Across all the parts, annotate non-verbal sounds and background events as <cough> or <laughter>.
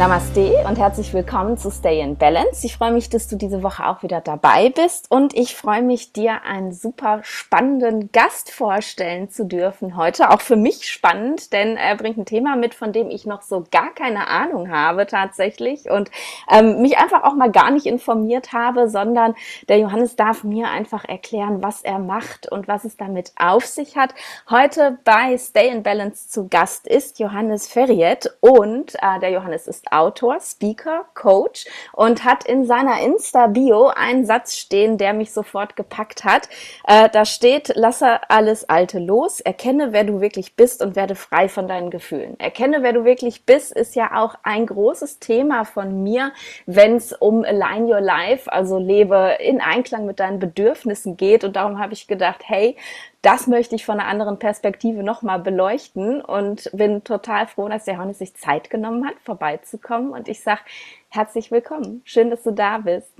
Namaste und herzlich willkommen zu Stay in Balance. Ich freue mich, dass du diese Woche auch wieder dabei bist und ich freue mich, dir einen super spannenden Gast vorstellen zu dürfen heute. Auch für mich spannend, denn er bringt ein Thema mit, von dem ich noch so gar keine Ahnung habe tatsächlich und ähm, mich einfach auch mal gar nicht informiert habe, sondern der Johannes darf mir einfach erklären, was er macht und was es damit auf sich hat. Heute bei Stay in Balance zu Gast ist Johannes Ferriet und äh, der Johannes ist Autor, Speaker, Coach und hat in seiner Insta-Bio einen Satz stehen, der mich sofort gepackt hat. Äh, da steht, lasse alles Alte los, erkenne, wer du wirklich bist und werde frei von deinen Gefühlen. Erkenne, wer du wirklich bist, ist ja auch ein großes Thema von mir, wenn es um Align Your Life, also lebe in Einklang mit deinen Bedürfnissen geht. Und darum habe ich gedacht, hey, das möchte ich von einer anderen Perspektive nochmal beleuchten und bin total froh, dass der Johannes sich Zeit genommen hat, vorbeizukommen. Und ich sage herzlich willkommen. Schön, dass du da bist.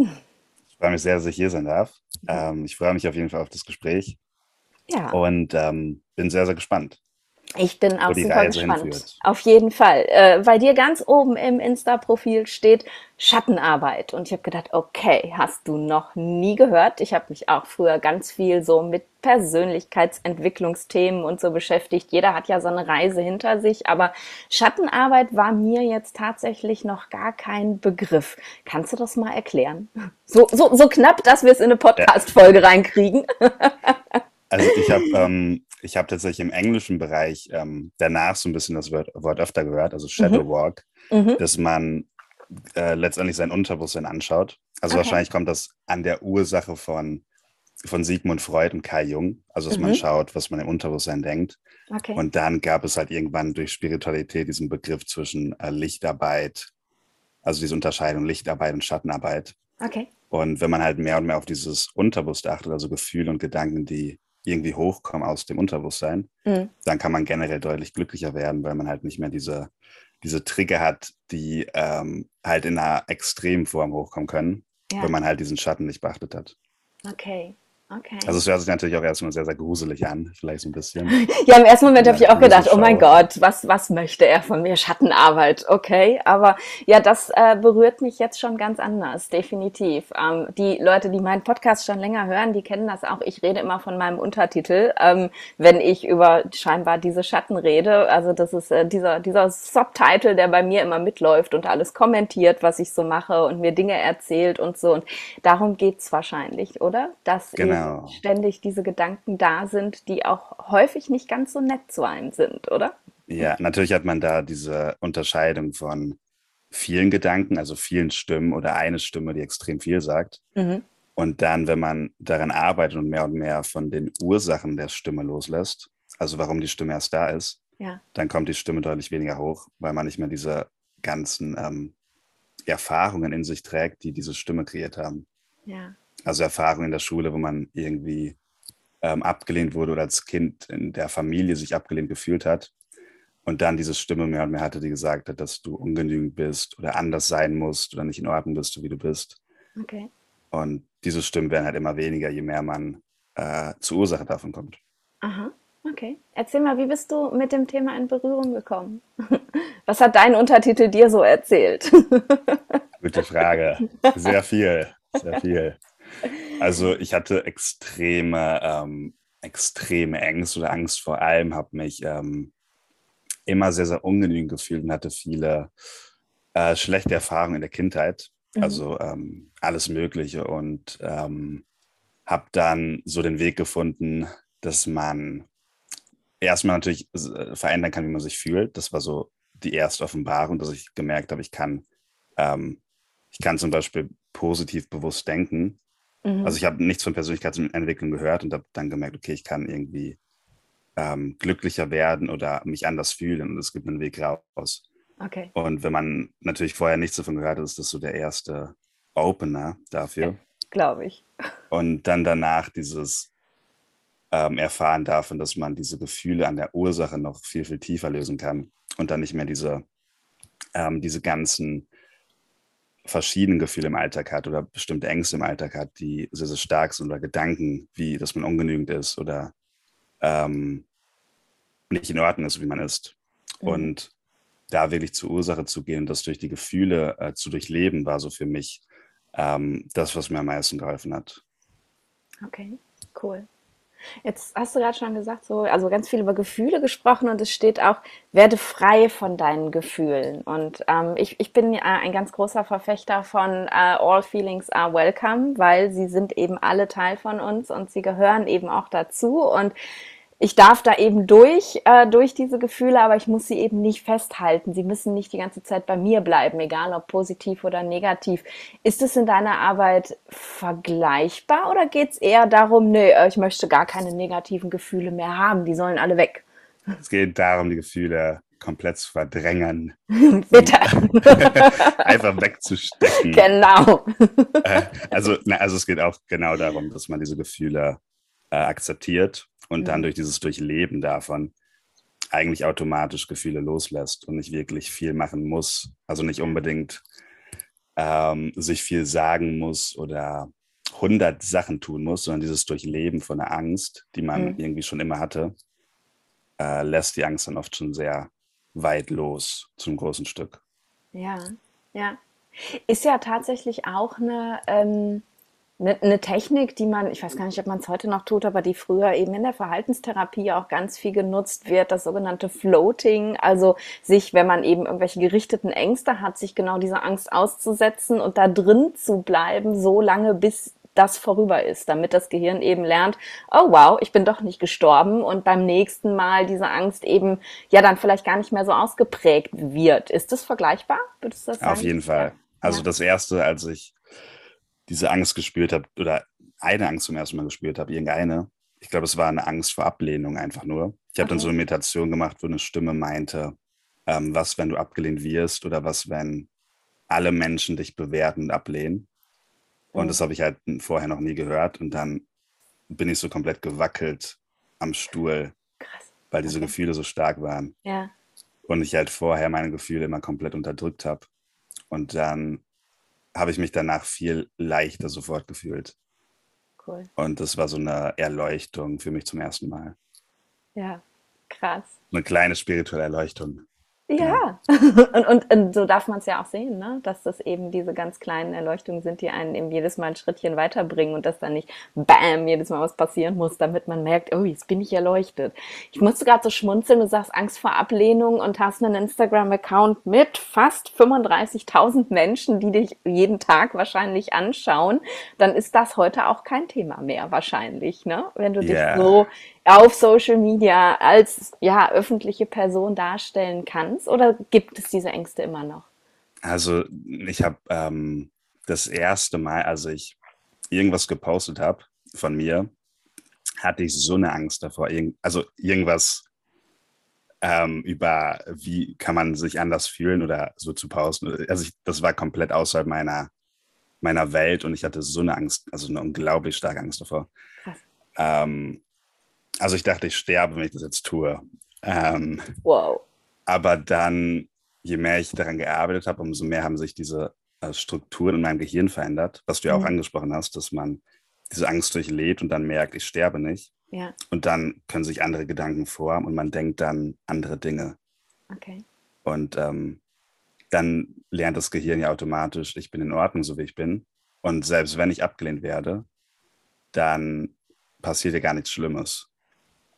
Ich freue mich sehr, dass ich hier sein darf. Ähm, ich freue mich auf jeden Fall auf das Gespräch. Ja. Und ähm, bin sehr, sehr gespannt. Ich bin auch super Reise gespannt. Hinführt. Auf jeden Fall. Äh, bei dir ganz oben im Insta-Profil steht Schattenarbeit. Und ich habe gedacht, okay, hast du noch nie gehört. Ich habe mich auch früher ganz viel so mit Persönlichkeitsentwicklungsthemen und so beschäftigt. Jeder hat ja so eine Reise hinter sich, aber Schattenarbeit war mir jetzt tatsächlich noch gar kein Begriff. Kannst du das mal erklären? So, so, so knapp, dass wir es in eine Podcast-Folge reinkriegen. <laughs> Also ich habe <laughs> ähm, ich habe tatsächlich im englischen Bereich ähm, danach so ein bisschen das Wort, Wort öfter gehört, also Shadow mhm. Walk, mhm. dass man äh, letztendlich sein Unterbewusstsein anschaut. Also okay. wahrscheinlich kommt das an der Ursache von, von Sigmund Freud und Kai Jung, also dass mhm. man schaut, was man im Unterbewusstsein denkt. Okay. Und dann gab es halt irgendwann durch Spiritualität diesen Begriff zwischen äh, Lichtarbeit, also diese Unterscheidung Lichtarbeit und Schattenarbeit. Okay. Und wenn man halt mehr und mehr auf dieses Unterbewusst achtet, also Gefühle und Gedanken, die irgendwie hochkommen aus dem Unterbewusstsein, mhm. dann kann man generell deutlich glücklicher werden, weil man halt nicht mehr diese, diese Trigger hat, die ähm, halt in einer extremen Form hochkommen können, ja. wenn man halt diesen Schatten nicht beachtet hat. Okay. Okay. Also es hört sich natürlich auch erstmal sehr, sehr gruselig an, vielleicht so ein bisschen. <laughs> ja, im ersten Moment habe ich auch gedacht, oh mein Gott, was, was möchte er von mir? Schattenarbeit, okay. Aber ja, das äh, berührt mich jetzt schon ganz anders, definitiv. Ähm, die Leute, die meinen Podcast schon länger hören, die kennen das auch. Ich rede immer von meinem Untertitel, ähm, wenn ich über scheinbar diese Schatten rede. Also das ist äh, dieser, dieser Subtitle, der bei mir immer mitläuft und alles kommentiert, was ich so mache und mir Dinge erzählt und so. Und darum geht's wahrscheinlich, oder? Dass genau genau. ständig diese Gedanken da sind, die auch häufig nicht ganz so nett zu einem sind, oder? Ja, natürlich hat man da diese Unterscheidung von vielen Gedanken, also vielen Stimmen oder eine Stimme, die extrem viel sagt. Mhm. Und dann, wenn man daran arbeitet und mehr und mehr von den Ursachen der Stimme loslässt, also warum die Stimme erst da ist, ja. dann kommt die Stimme deutlich weniger hoch, weil man nicht mehr diese ganzen ähm, Erfahrungen in sich trägt, die diese Stimme kreiert haben. Ja also Erfahrungen in der Schule, wo man irgendwie ähm, abgelehnt wurde oder als Kind in der Familie sich abgelehnt gefühlt hat und dann diese Stimme mehr und mehr hatte, die gesagt hat, dass du ungenügend bist oder anders sein musst oder nicht in Ordnung bist, wie du bist. Okay. Und diese Stimmen werden halt immer weniger, je mehr man äh, zur Ursache davon kommt. Aha, okay. Erzähl mal, wie bist du mit dem Thema in Berührung gekommen? <laughs> Was hat dein Untertitel dir so erzählt? <laughs> Gute Frage. Sehr viel, sehr viel. Also ich hatte extreme, ähm, extreme Ängste oder Angst vor allem, habe mich ähm, immer sehr, sehr ungenügend gefühlt und hatte viele äh, schlechte Erfahrungen in der Kindheit. Mhm. Also ähm, alles Mögliche und ähm, habe dann so den Weg gefunden, dass man erstmal natürlich äh, verändern kann, wie man sich fühlt. Das war so die erste Offenbarung, dass ich gemerkt habe, ich kann, ähm, ich kann zum Beispiel positiv bewusst denken Mhm. Also ich habe nichts von Persönlichkeitsentwicklung gehört und habe dann gemerkt, okay, ich kann irgendwie ähm, glücklicher werden oder mich anders fühlen und es gibt einen Weg raus. Okay. Und wenn man natürlich vorher nichts davon gehört hat, ist das so der erste Opener dafür. Ja, Glaube ich. Und dann danach dieses ähm, Erfahren davon, dass man diese Gefühle an der Ursache noch viel, viel tiefer lösen kann und dann nicht mehr diese, ähm, diese ganzen verschiedene Gefühle im Alltag hat oder bestimmte Ängste im Alltag hat, die sehr, sehr stark sind oder Gedanken, wie dass man ungenügend ist oder ähm, nicht in Ordnung ist, wie man ist. Mhm. Und da wirklich zur Ursache zu gehen, das durch die Gefühle äh, zu durchleben, war so für mich ähm, das, was mir am meisten geholfen hat. Okay, cool. Jetzt hast du gerade schon gesagt, so, also ganz viel über Gefühle gesprochen und es steht auch, werde frei von deinen Gefühlen. Und ähm, ich, ich bin äh, ein ganz großer Verfechter von äh, All Feelings are Welcome, weil sie sind eben alle Teil von uns und sie gehören eben auch dazu. Und ich darf da eben durch, äh, durch diese Gefühle, aber ich muss sie eben nicht festhalten. Sie müssen nicht die ganze Zeit bei mir bleiben, egal ob positiv oder negativ. Ist es in deiner Arbeit vergleichbar oder geht es eher darum, nee, äh, ich möchte gar keine negativen Gefühle mehr haben, die sollen alle weg? Es geht darum, die Gefühle komplett zu verdrängen. <laughs> Bitte. <laughs> Einfach wegzustecken. Genau. Äh, also, na, also es geht auch genau darum, dass man diese Gefühle äh, akzeptiert und dann mhm. durch dieses Durchleben davon eigentlich automatisch Gefühle loslässt und nicht wirklich viel machen muss. Also nicht unbedingt ähm, sich viel sagen muss oder 100 Sachen tun muss, sondern dieses Durchleben von der Angst, die man mhm. irgendwie schon immer hatte, äh, lässt die Angst dann oft schon sehr weit los zum großen Stück. Ja, ja. Ist ja tatsächlich auch eine, ähm, eine, eine Technik, die man, ich weiß gar nicht, ob man es heute noch tut, aber die früher eben in der Verhaltenstherapie auch ganz viel genutzt wird, das sogenannte Floating, also sich, wenn man eben irgendwelche gerichteten Ängste hat, sich genau diese Angst auszusetzen und da drin zu bleiben, so lange bis das vorüber ist, damit das Gehirn eben lernt, oh wow, ich bin doch nicht gestorben und beim nächsten Mal diese Angst eben ja dann vielleicht gar nicht mehr so ausgeprägt wird. Ist das vergleichbar? Würdest du das sagen? Auf jeden Fall. Also ja. das erste, als ich diese Angst gespürt habe oder eine Angst zum ersten Mal gespürt habe, irgendeine. Ich glaube, es war eine Angst vor Ablehnung einfach nur. Ich habe okay. dann so eine Meditation gemacht, wo eine Stimme meinte, ähm, was, wenn du abgelehnt wirst oder was, wenn alle Menschen dich bewerten und ablehnen. Und mhm. das habe ich halt vorher noch nie gehört. Und dann bin ich so komplett gewackelt am Stuhl, Krass. weil diese okay. Gefühle so stark waren. Ja. Und ich halt vorher meine Gefühle immer komplett unterdrückt habe. Und dann habe ich mich danach viel leichter sofort gefühlt. Cool. Und das war so eine Erleuchtung für mich zum ersten Mal. Ja, krass. Eine kleine spirituelle Erleuchtung. Ja, <laughs> und, und, und, so darf man es ja auch sehen, ne? dass das eben diese ganz kleinen Erleuchtungen sind, die einen eben jedes Mal ein Schrittchen weiterbringen und dass dann nicht bam, jedes Mal was passieren muss, damit man merkt, oh, jetzt bin ich erleuchtet. Ich musste gerade so schmunzeln, du sagst Angst vor Ablehnung und hast einen Instagram-Account mit fast 35.000 Menschen, die dich jeden Tag wahrscheinlich anschauen, dann ist das heute auch kein Thema mehr wahrscheinlich, ne? wenn du yeah. dich so auf Social Media als ja, öffentliche Person darstellen kannst? Oder gibt es diese Ängste immer noch? Also ich habe ähm, das erste Mal, als ich irgendwas gepostet habe von mir, hatte ich so eine Angst davor. Also irgendwas ähm, über, wie kann man sich anders fühlen oder so zu posten. Also ich, das war komplett außerhalb meiner, meiner Welt und ich hatte so eine Angst, also eine unglaublich starke Angst davor. Krass. Ähm, also ich dachte, ich sterbe, wenn ich das jetzt tue. Ähm, wow. Aber dann, je mehr ich daran gearbeitet habe, umso mehr haben sich diese äh, Strukturen in meinem Gehirn verändert, was du ja auch mhm. angesprochen hast, dass man diese Angst durchlebt und dann merkt, ich sterbe nicht. Ja. Und dann können sich andere Gedanken formen und man denkt dann andere Dinge. Okay. Und ähm, dann lernt das Gehirn ja automatisch, ich bin in Ordnung, so wie ich bin. Und selbst wenn ich abgelehnt werde, dann passiert ja gar nichts Schlimmes.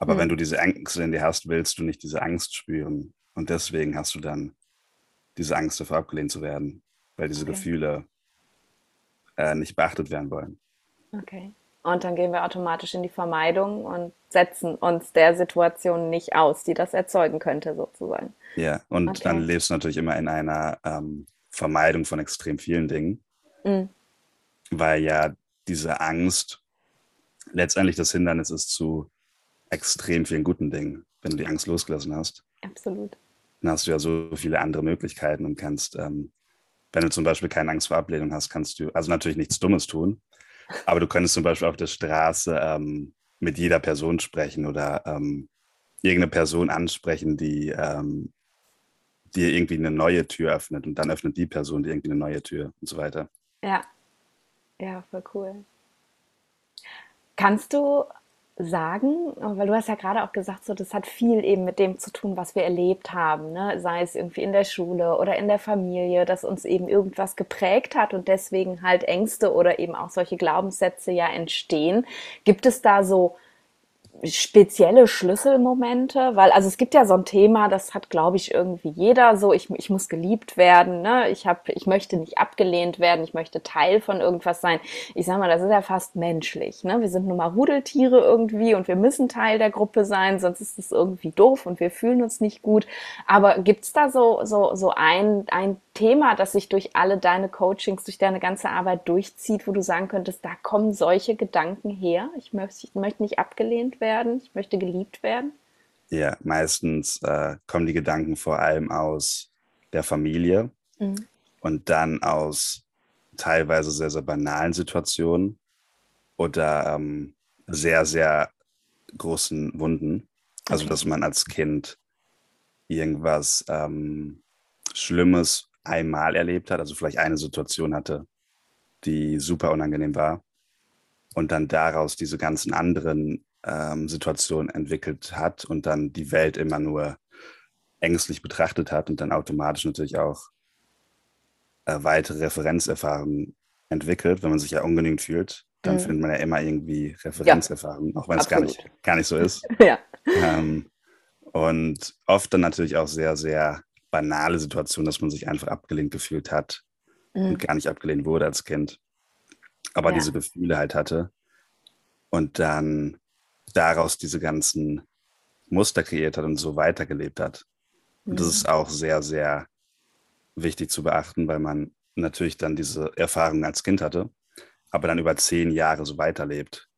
Aber mhm. wenn du diese Angst in dir hast, willst du nicht diese Angst spüren. Und deswegen hast du dann diese Angst davor, abgelehnt zu werden, weil diese okay. Gefühle äh, nicht beachtet werden wollen. Okay. Und dann gehen wir automatisch in die Vermeidung und setzen uns der Situation nicht aus, die das erzeugen könnte, sozusagen. Ja, und okay. dann lebst du natürlich immer in einer ähm, Vermeidung von extrem vielen Dingen, mhm. weil ja diese Angst letztendlich das Hindernis ist zu extrem vielen guten Dingen, wenn du die Angst losgelassen hast. Absolut. Dann hast du ja so viele andere Möglichkeiten und kannst, ähm, wenn du zum Beispiel keine Angst vor Ablehnung hast, kannst du, also natürlich nichts Dummes tun, aber du könntest zum Beispiel auf der Straße ähm, mit jeder Person sprechen oder ähm, irgendeine Person ansprechen, die ähm, dir irgendwie eine neue Tür öffnet und dann öffnet die Person dir irgendwie eine neue Tür und so weiter. Ja, ja, voll cool. Kannst du sagen? Weil du hast ja gerade auch gesagt, so, das hat viel eben mit dem zu tun, was wir erlebt haben, ne? sei es irgendwie in der Schule oder in der Familie, dass uns eben irgendwas geprägt hat und deswegen halt Ängste oder eben auch solche Glaubenssätze ja entstehen. Gibt es da so spezielle Schlüsselmomente? Weil, also es gibt ja so ein Thema, das hat, glaube ich, irgendwie jeder so, ich, ich muss geliebt werden, ne? ich, hab, ich möchte nicht abgelehnt werden, ich möchte Teil von irgendwas sein. Ich sag mal, das ist ja fast menschlich. Ne? Wir sind nun mal Rudeltiere irgendwie und wir müssen Teil der Gruppe sein, sonst ist es irgendwie doof und wir fühlen uns nicht gut. Aber gibt's da so, so, so ein, ein Thema, das sich durch alle deine Coachings, durch deine ganze Arbeit durchzieht, wo du sagen könntest, da kommen solche Gedanken her? Ich möchte, ich möchte nicht abgelehnt werden, ich möchte geliebt werden? Ja, meistens äh, kommen die Gedanken vor allem aus der Familie mhm. und dann aus teilweise sehr, sehr banalen Situationen oder ähm, sehr, sehr großen Wunden. Also, okay. dass man als Kind irgendwas ähm, Schlimmes einmal erlebt hat, also vielleicht eine Situation hatte, die super unangenehm war und dann daraus diese ganzen anderen ähm, Situationen entwickelt hat und dann die Welt immer nur ängstlich betrachtet hat und dann automatisch natürlich auch äh, weitere Referenzerfahrungen entwickelt, wenn man sich ja ungenügend fühlt, dann mhm. findet man ja immer irgendwie Referenzerfahrungen, ja. auch wenn es gar nicht, gar nicht so ist. <laughs> ja. Ähm, und oft dann natürlich auch sehr, sehr banale Situation, dass man sich einfach abgelehnt gefühlt hat mhm. und gar nicht abgelehnt wurde als Kind, aber ja. diese Gefühle halt hatte und dann daraus diese ganzen Muster kreiert hat und so weitergelebt hat. Und das mhm. ist auch sehr, sehr wichtig zu beachten, weil man natürlich dann diese Erfahrung als Kind hatte, aber dann über zehn Jahre so weiterlebt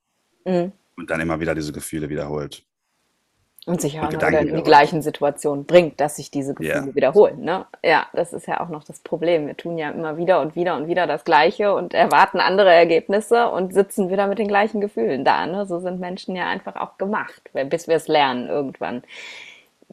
mhm. und dann immer wieder diese Gefühle wiederholt. Und sich auch wieder in die gleichen Situationen bringt, dass sich diese Gefühle ja. wiederholen. Ne? Ja, das ist ja auch noch das Problem. Wir tun ja immer wieder und wieder und wieder das Gleiche und erwarten andere Ergebnisse und sitzen wieder mit den gleichen Gefühlen da. Ne? So sind Menschen ja einfach auch gemacht, bis wir es lernen irgendwann.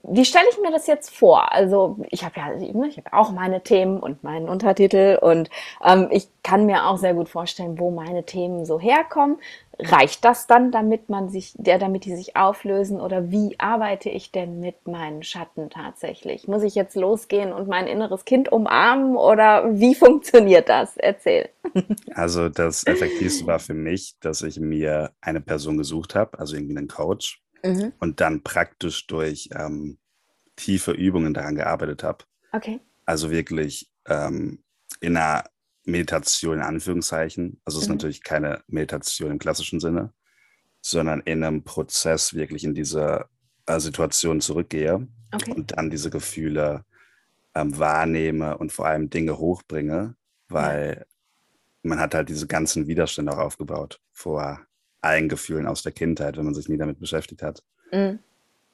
Wie stelle ich mir das jetzt vor? Also ich habe ja, ich habe auch meine Themen und meinen Untertitel und ähm, ich kann mir auch sehr gut vorstellen, wo meine Themen so herkommen reicht das dann, damit man sich, der, damit die sich auflösen oder wie arbeite ich denn mit meinen Schatten tatsächlich? Muss ich jetzt losgehen und mein inneres Kind umarmen oder wie <laughs> funktioniert das? Erzähl. Also das Effektivste war für mich, dass ich mir eine Person gesucht habe, also irgendwie einen Coach mhm. und dann praktisch durch ähm, tiefe Übungen daran gearbeitet habe. Okay. Also wirklich ähm, in einer Meditation in Anführungszeichen. Also es ist mhm. natürlich keine Meditation im klassischen Sinne, sondern in einem Prozess wirklich in diese äh, Situation zurückgehe okay. und dann diese Gefühle ähm, wahrnehme und vor allem Dinge hochbringe, weil ja. man hat halt diese ganzen Widerstände auch aufgebaut vor allen Gefühlen aus der Kindheit, wenn man sich nie damit beschäftigt hat. Mhm.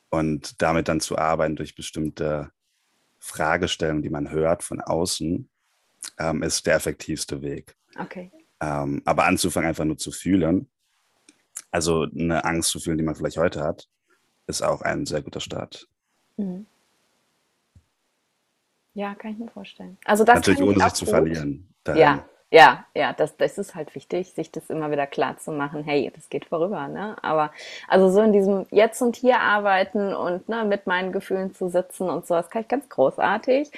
Und damit dann zu arbeiten durch bestimmte Fragestellungen, die man hört von außen, ähm, ist der effektivste Weg. Okay. Ähm, aber anzufangen, einfach nur zu fühlen, also eine Angst zu fühlen, die man vielleicht heute hat, ist auch ein sehr guter Start. Mhm. Ja, kann ich mir vorstellen. Also das Natürlich ohne sich zu verlieren. Dahin. Ja, ja, ja, das, das ist halt wichtig, sich das immer wieder klar zu machen, hey, das geht vorüber, ne? Aber also so in diesem Jetzt und Hier arbeiten und ne, mit meinen Gefühlen zu sitzen und so, das kann ich ganz großartig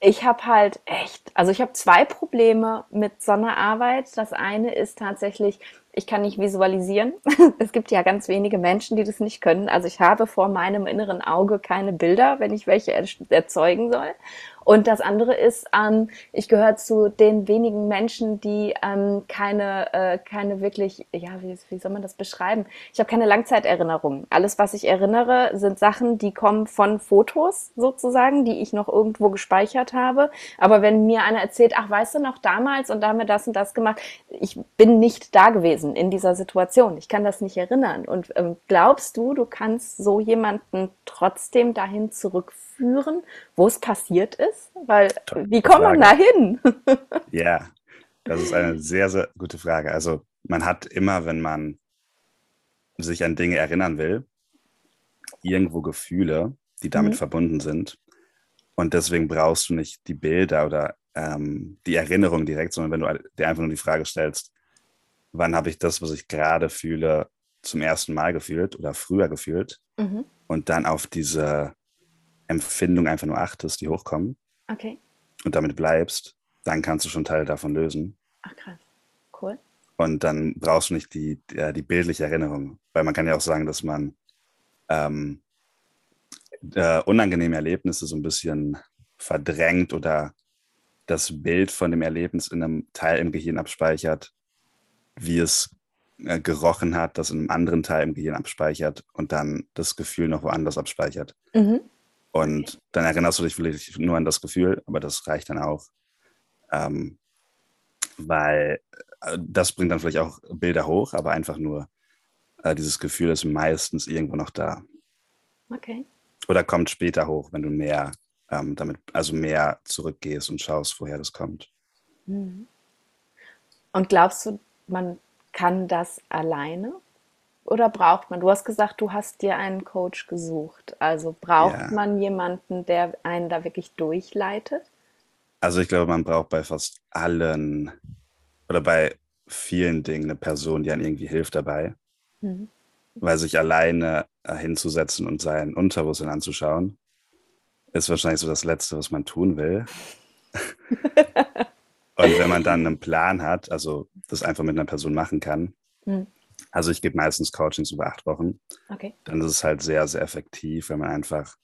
ich habe halt echt, also ich habe zwei Probleme mit so einer Arbeit. Das eine ist tatsächlich, ich kann nicht visualisieren. <laughs> es gibt ja ganz wenige Menschen, die das nicht können. Also ich habe vor meinem inneren Auge keine Bilder, wenn ich welche erzeugen soll. Und das andere ist, ähm, ich gehöre zu den wenigen Menschen, die ähm, keine, äh, keine wirklich, ja, wie, wie soll man das beschreiben? Ich habe keine Langzeiterinnerungen. Alles, was ich erinnere, sind Sachen, die kommen von Fotos sozusagen, die ich noch irgendwo gespeichert habe. Aber wenn mir einer erzählt, ach, weißt du noch damals und da haben wir das und das gemacht, ich bin nicht da gewesen in dieser Situation. Ich kann das nicht erinnern. Und ähm, glaubst du, du kannst so jemanden trotzdem dahin zurückführen? führen, wo es passiert ist? Weil, Tolle wie kommt man da hin? <laughs> ja, das ist eine sehr, sehr gute Frage. Also, man hat immer, wenn man sich an Dinge erinnern will, irgendwo Gefühle, die damit mhm. verbunden sind. Und deswegen brauchst du nicht die Bilder oder ähm, die Erinnerung direkt, sondern wenn du dir einfach nur die Frage stellst, wann habe ich das, was ich gerade fühle, zum ersten Mal gefühlt oder früher gefühlt Mhm. und dann auf diese Empfindung einfach nur achtest, die hochkommen Okay. und damit bleibst, dann kannst du schon Teile davon lösen. Ach krass. Cool. Und dann brauchst du nicht die, die, äh, die bildliche Erinnerung. Weil man kann ja auch sagen, dass man ähm, äh, unangenehme Erlebnisse so ein bisschen verdrängt oder das Bild von dem Erlebnis in einem Teil im Gehirn abspeichert, wie es äh, gerochen hat, das in einem anderen Teil im Gehirn abspeichert und dann das Gefühl noch woanders abspeichert. Mhm. Und dann erinnerst du dich vielleicht nur an das Gefühl, aber das reicht dann auch. Ähm, weil äh, das bringt dann vielleicht auch Bilder hoch, aber einfach nur äh, dieses Gefühl ist meistens irgendwo noch da. Okay. Oder kommt später hoch, wenn du mehr ähm, damit, also mehr zurückgehst und schaust, woher das kommt. Mhm. Und glaubst du, man kann das alleine? Oder braucht man, du hast gesagt, du hast dir einen Coach gesucht. Also braucht Ja. man jemanden, der einen da wirklich durchleitet? Also ich glaube, man braucht bei fast allen oder bei vielen Dingen eine Person, die einem irgendwie hilft dabei. Mhm. Weil sich alleine äh, hinzusetzen und sein Unterbewusstsein anzuschauen, ist wahrscheinlich so das Letzte, was man tun will. <laughs> und wenn man dann einen Plan hat, also das einfach mit einer Person machen kann, Mhm. also ich gebe meistens Coachings über acht Wochen, Okay. dann ist es halt sehr, sehr effektiv, wenn man einfach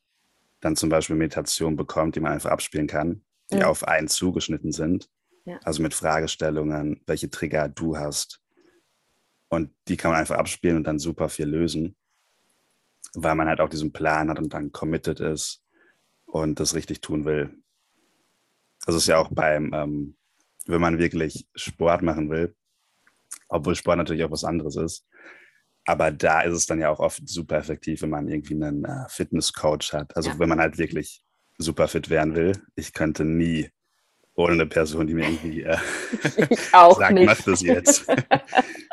dann zum Beispiel Meditationen bekommt, die man einfach abspielen kann, die Mhm. auf einen zugeschnitten sind. Ja. Also mit Fragestellungen, welche Trigger du hast. Und die kann man einfach abspielen und dann super viel lösen, weil man halt auch diesen Plan hat und dann committed ist und das richtig tun will. Das ist ja auch beim, ähm, wenn man wirklich Sport machen will, obwohl Sport natürlich auch was anderes ist. Aber da ist es dann ja auch oft super effektiv, wenn man irgendwie einen äh, Fitnesscoach hat. Also Ja. wenn man halt wirklich super fit werden will. Ich könnte nie ohne eine Person, die mir irgendwie äh, <laughs> sagt, nicht. mach das jetzt, <laughs> <laughs>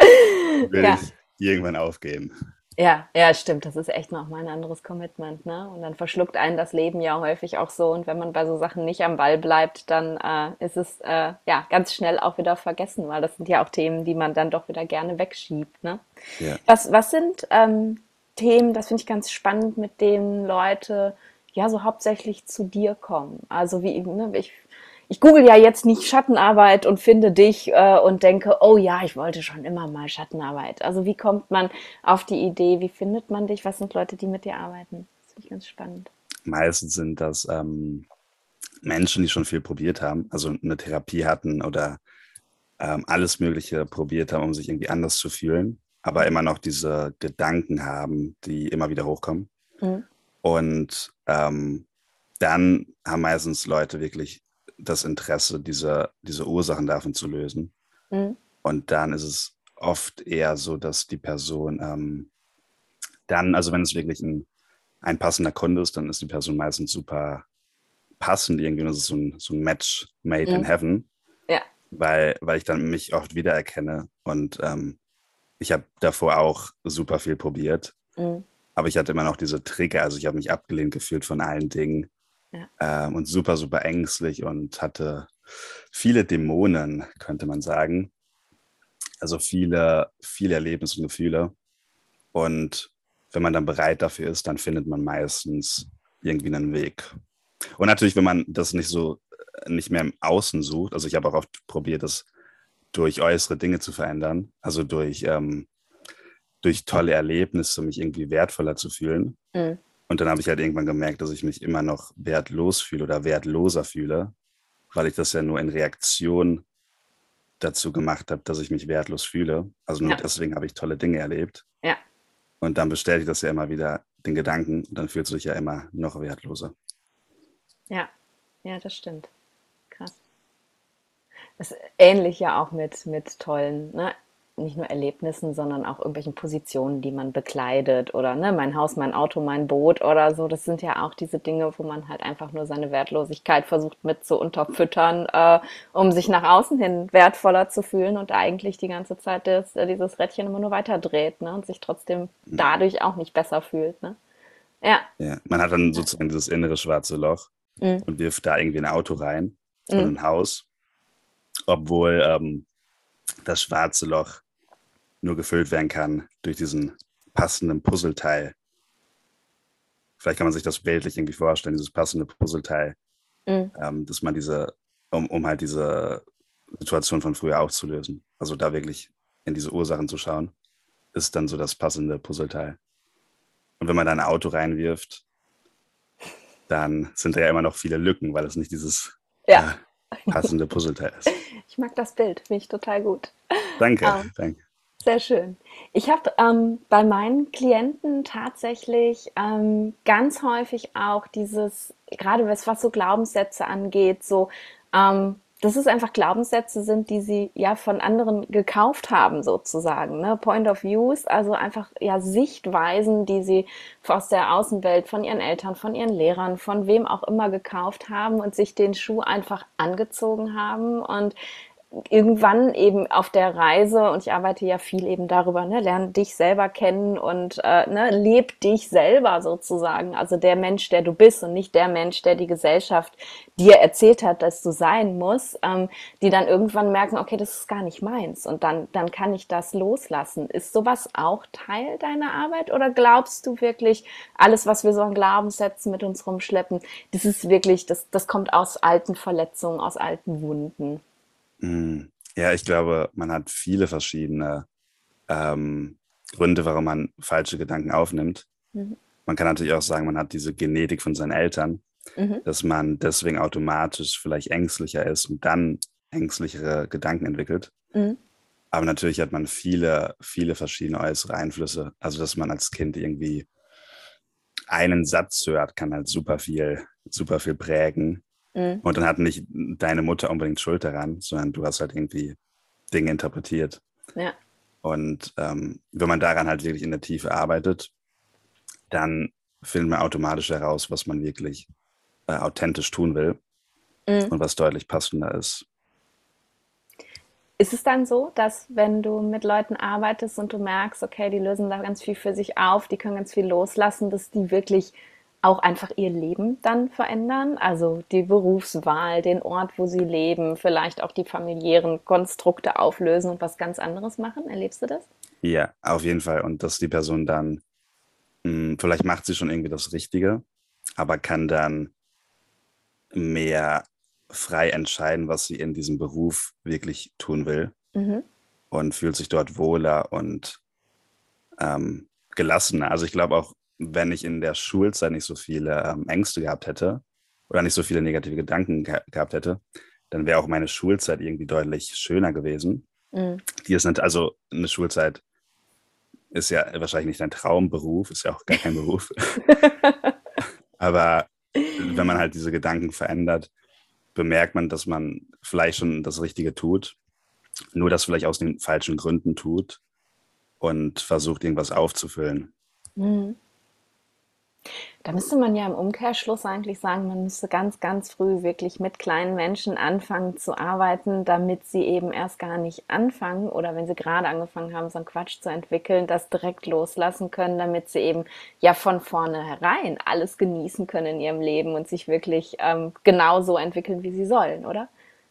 will Ja. ich irgendwann aufgeben. Ja, ja, stimmt. Das ist echt noch mal ein anderes Commitment, ne? Und dann verschluckt einen das Leben ja häufig auch so. Und wenn man bei so Sachen nicht am Ball bleibt, dann äh, ist es äh, ja ganz schnell auch wieder vergessen, weil das sind ja auch Themen, die man dann doch wieder gerne wegschiebt, ne? Ja. Was, was sind ähm, Themen, das finde ich ganz spannend, mit denen Leute ja so hauptsächlich zu dir kommen? Also wie, ne, ich, ich google ja jetzt nicht Schattenarbeit und finde dich äh, und denke, oh ja, ich wollte schon immer mal Schattenarbeit. Also wie kommt man auf die Idee? Wie findet man dich? Was sind Leute, die mit dir arbeiten? Das finde ich ganz spannend. Meistens sind das ähm, Menschen, die schon viel probiert haben, also eine Therapie hatten oder ähm, alles Mögliche probiert haben, um sich irgendwie anders zu fühlen, aber immer noch diese Gedanken haben, die immer wieder hochkommen. Mhm. Und ähm, dann haben meistens Leute wirklich das Interesse, diese, diese Ursachen davon zu lösen. Mhm. Und dann ist es oft eher so, dass die Person ähm, dann, also wenn es wirklich ein, ein passender Kunde ist, dann ist die Person meistens super passend irgendwie. Das ist so ein, so ein Match made in Mhm. heaven, Ja. weil, weil ich dann mich oft wiedererkenne. Und ähm, ich habe davor auch super viel probiert, Mhm. aber ich hatte immer noch diese Trigger. Also ich habe mich abgelehnt gefühlt von allen Dingen Ja. ähm, und super, super ängstlich und hatte viele Dämonen, könnte man sagen. Also viele, viele Erlebnisse und Gefühle. Und wenn man dann bereit dafür ist, dann findet man meistens irgendwie einen Weg. Und natürlich, wenn man das nicht so, äh, nicht mehr im Außen sucht, also ich habe auch oft probiert, das durch äußere Dinge zu verändern, also durch, ähm, durch tolle Erlebnisse mich irgendwie wertvoller zu fühlen. Mhm. Und dann habe ich halt irgendwann gemerkt, dass ich mich immer noch wertlos fühle oder wertloser fühle, weil ich das ja nur in Reaktion dazu gemacht habe, dass ich mich wertlos fühle. Also nur Ja. deswegen habe ich tolle Dinge erlebt. Ja. Und dann bestätigt das ja immer wieder den Gedanken und dann fühlst du dich ja immer noch wertloser. Ja, ja, das stimmt. Krass. Das ist ähnlich ja auch mit, mit tollen, ne? Nicht nur Erlebnissen, sondern auch irgendwelchen Positionen, die man bekleidet oder ne, mein Haus, mein Auto, mein Boot oder so. Das sind ja auch diese Dinge, wo man halt einfach nur seine Wertlosigkeit versucht mit zu unterfüttern, äh, um sich nach außen hin wertvoller zu fühlen und eigentlich die ganze Zeit das, äh, dieses Rädchen immer nur weiter dreht ne, und sich trotzdem dadurch auch nicht besser fühlt. Ne? Ja. Ja. Man hat dann sozusagen dieses innere schwarze Loch Mhm. und wirft da irgendwie ein Auto rein Mhm. und ein Haus, obwohl ähm, das schwarze Loch nur gefüllt werden kann durch diesen passenden Puzzleteil. Vielleicht kann man sich das bildlich irgendwie vorstellen, dieses passende Puzzleteil, mhm. ähm, dass man diese, um, um halt diese Situation von früher aufzulösen, also da wirklich in diese Ursachen zu schauen, ist dann so das passende Puzzleteil. Und wenn man da ein Auto reinwirft, dann sind da ja immer noch viele Lücken, weil es nicht dieses ja. äh, passende Puzzleteil ist. <laughs> Ich mag das Bild, finde ich total gut. Danke, ähm, danke. Sehr schön. Ich habe ähm, bei meinen Klienten tatsächlich ähm, ganz häufig auch dieses, gerade was, was so Glaubenssätze angeht, so ähm, dass es einfach Glaubenssätze sind, die sie ja von anderen gekauft haben, sozusagen. Ne? Point of Views, also einfach ja Sichtweisen, die sie aus der Außenwelt, von ihren Eltern, von ihren Lehrern, von wem auch immer gekauft haben und sich den Schuh einfach angezogen haben und irgendwann eben auf der Reise, und ich arbeite ja viel eben darüber, ne, lerne dich selber kennen und äh, ne, leb dich selber sozusagen. Also der Mensch, der du bist und nicht der Mensch, der die Gesellschaft dir erzählt hat, dass du sein musst, ähm, die dann irgendwann merken, okay, das ist gar nicht meins und dann, dann kann ich das loslassen. Ist sowas auch Teil deiner Arbeit oder glaubst du wirklich, alles, was wir so an Glaubenssätzen mit uns rumschleppen, das ist wirklich, das, das kommt aus alten Verletzungen, aus alten Wunden? Hm. Ja, ich glaube, man hat viele verschiedene ähm, Gründe, warum man falsche Gedanken aufnimmt. Mhm. Man kann natürlich auch sagen, man hat diese Genetik von seinen Eltern, mhm. dass man deswegen automatisch vielleicht ängstlicher ist und dann ängstlichere Gedanken entwickelt. Mhm. Aber natürlich hat man viele, viele verschiedene äußere Einflüsse. Also, dass man als Kind irgendwie einen Satz hört, kann halt super viel, super viel prägen. Mhm. Und dann hat nicht deine Mutter unbedingt Schuld daran, sondern du hast halt irgendwie Dinge interpretiert. Ja. Und ähm, wenn man daran halt wirklich in der Tiefe arbeitet, dann findet man automatisch heraus, was man wirklich äh, authentisch tun will mhm. und was deutlich passender ist. Ist es dann so, dass wenn du mit Leuten arbeitest und du merkst, okay, die lösen da ganz viel für sich auf, die können ganz viel loslassen, dass die wirklich auch einfach ihr Leben dann verändern, also die Berufswahl, den Ort, wo sie leben, vielleicht auch die familiären Konstrukte auflösen und was ganz anderes machen. Erlebst du das? Ja, auf jeden Fall. Und dass die Person dann, mh, hm, vielleicht macht sie schon irgendwie das Richtige, aber kann dann mehr frei entscheiden, was sie in diesem Beruf wirklich tun will mhm. und fühlt sich dort wohler und ähm, gelassener. Also ich glaube auch, wenn ich in der Schulzeit nicht so viele ähm, Ängste gehabt hätte oder nicht so viele negative Gedanken ge gehabt hätte, dann wäre auch meine Schulzeit irgendwie deutlich schöner gewesen. Mhm. Die ist nicht, also eine Schulzeit ist ja wahrscheinlich nicht ein Traumberuf, ist ja auch gar kein Beruf. <laughs> Aber wenn man halt diese Gedanken verändert, bemerkt man, dass man vielleicht schon das Richtige tut, nur das vielleicht aus den falschen Gründen tut und versucht, irgendwas aufzufüllen. Mhm. Da müsste man ja im Umkehrschluss eigentlich sagen, man müsste ganz, ganz früh wirklich mit kleinen Menschen anfangen zu arbeiten, damit sie eben erst gar nicht anfangen oder wenn sie gerade angefangen haben, so einen Quatsch zu entwickeln, das direkt loslassen können, damit sie eben ja von vornherein alles genießen können in ihrem Leben und sich wirklich ähm, genauso entwickeln, wie sie sollen, oder?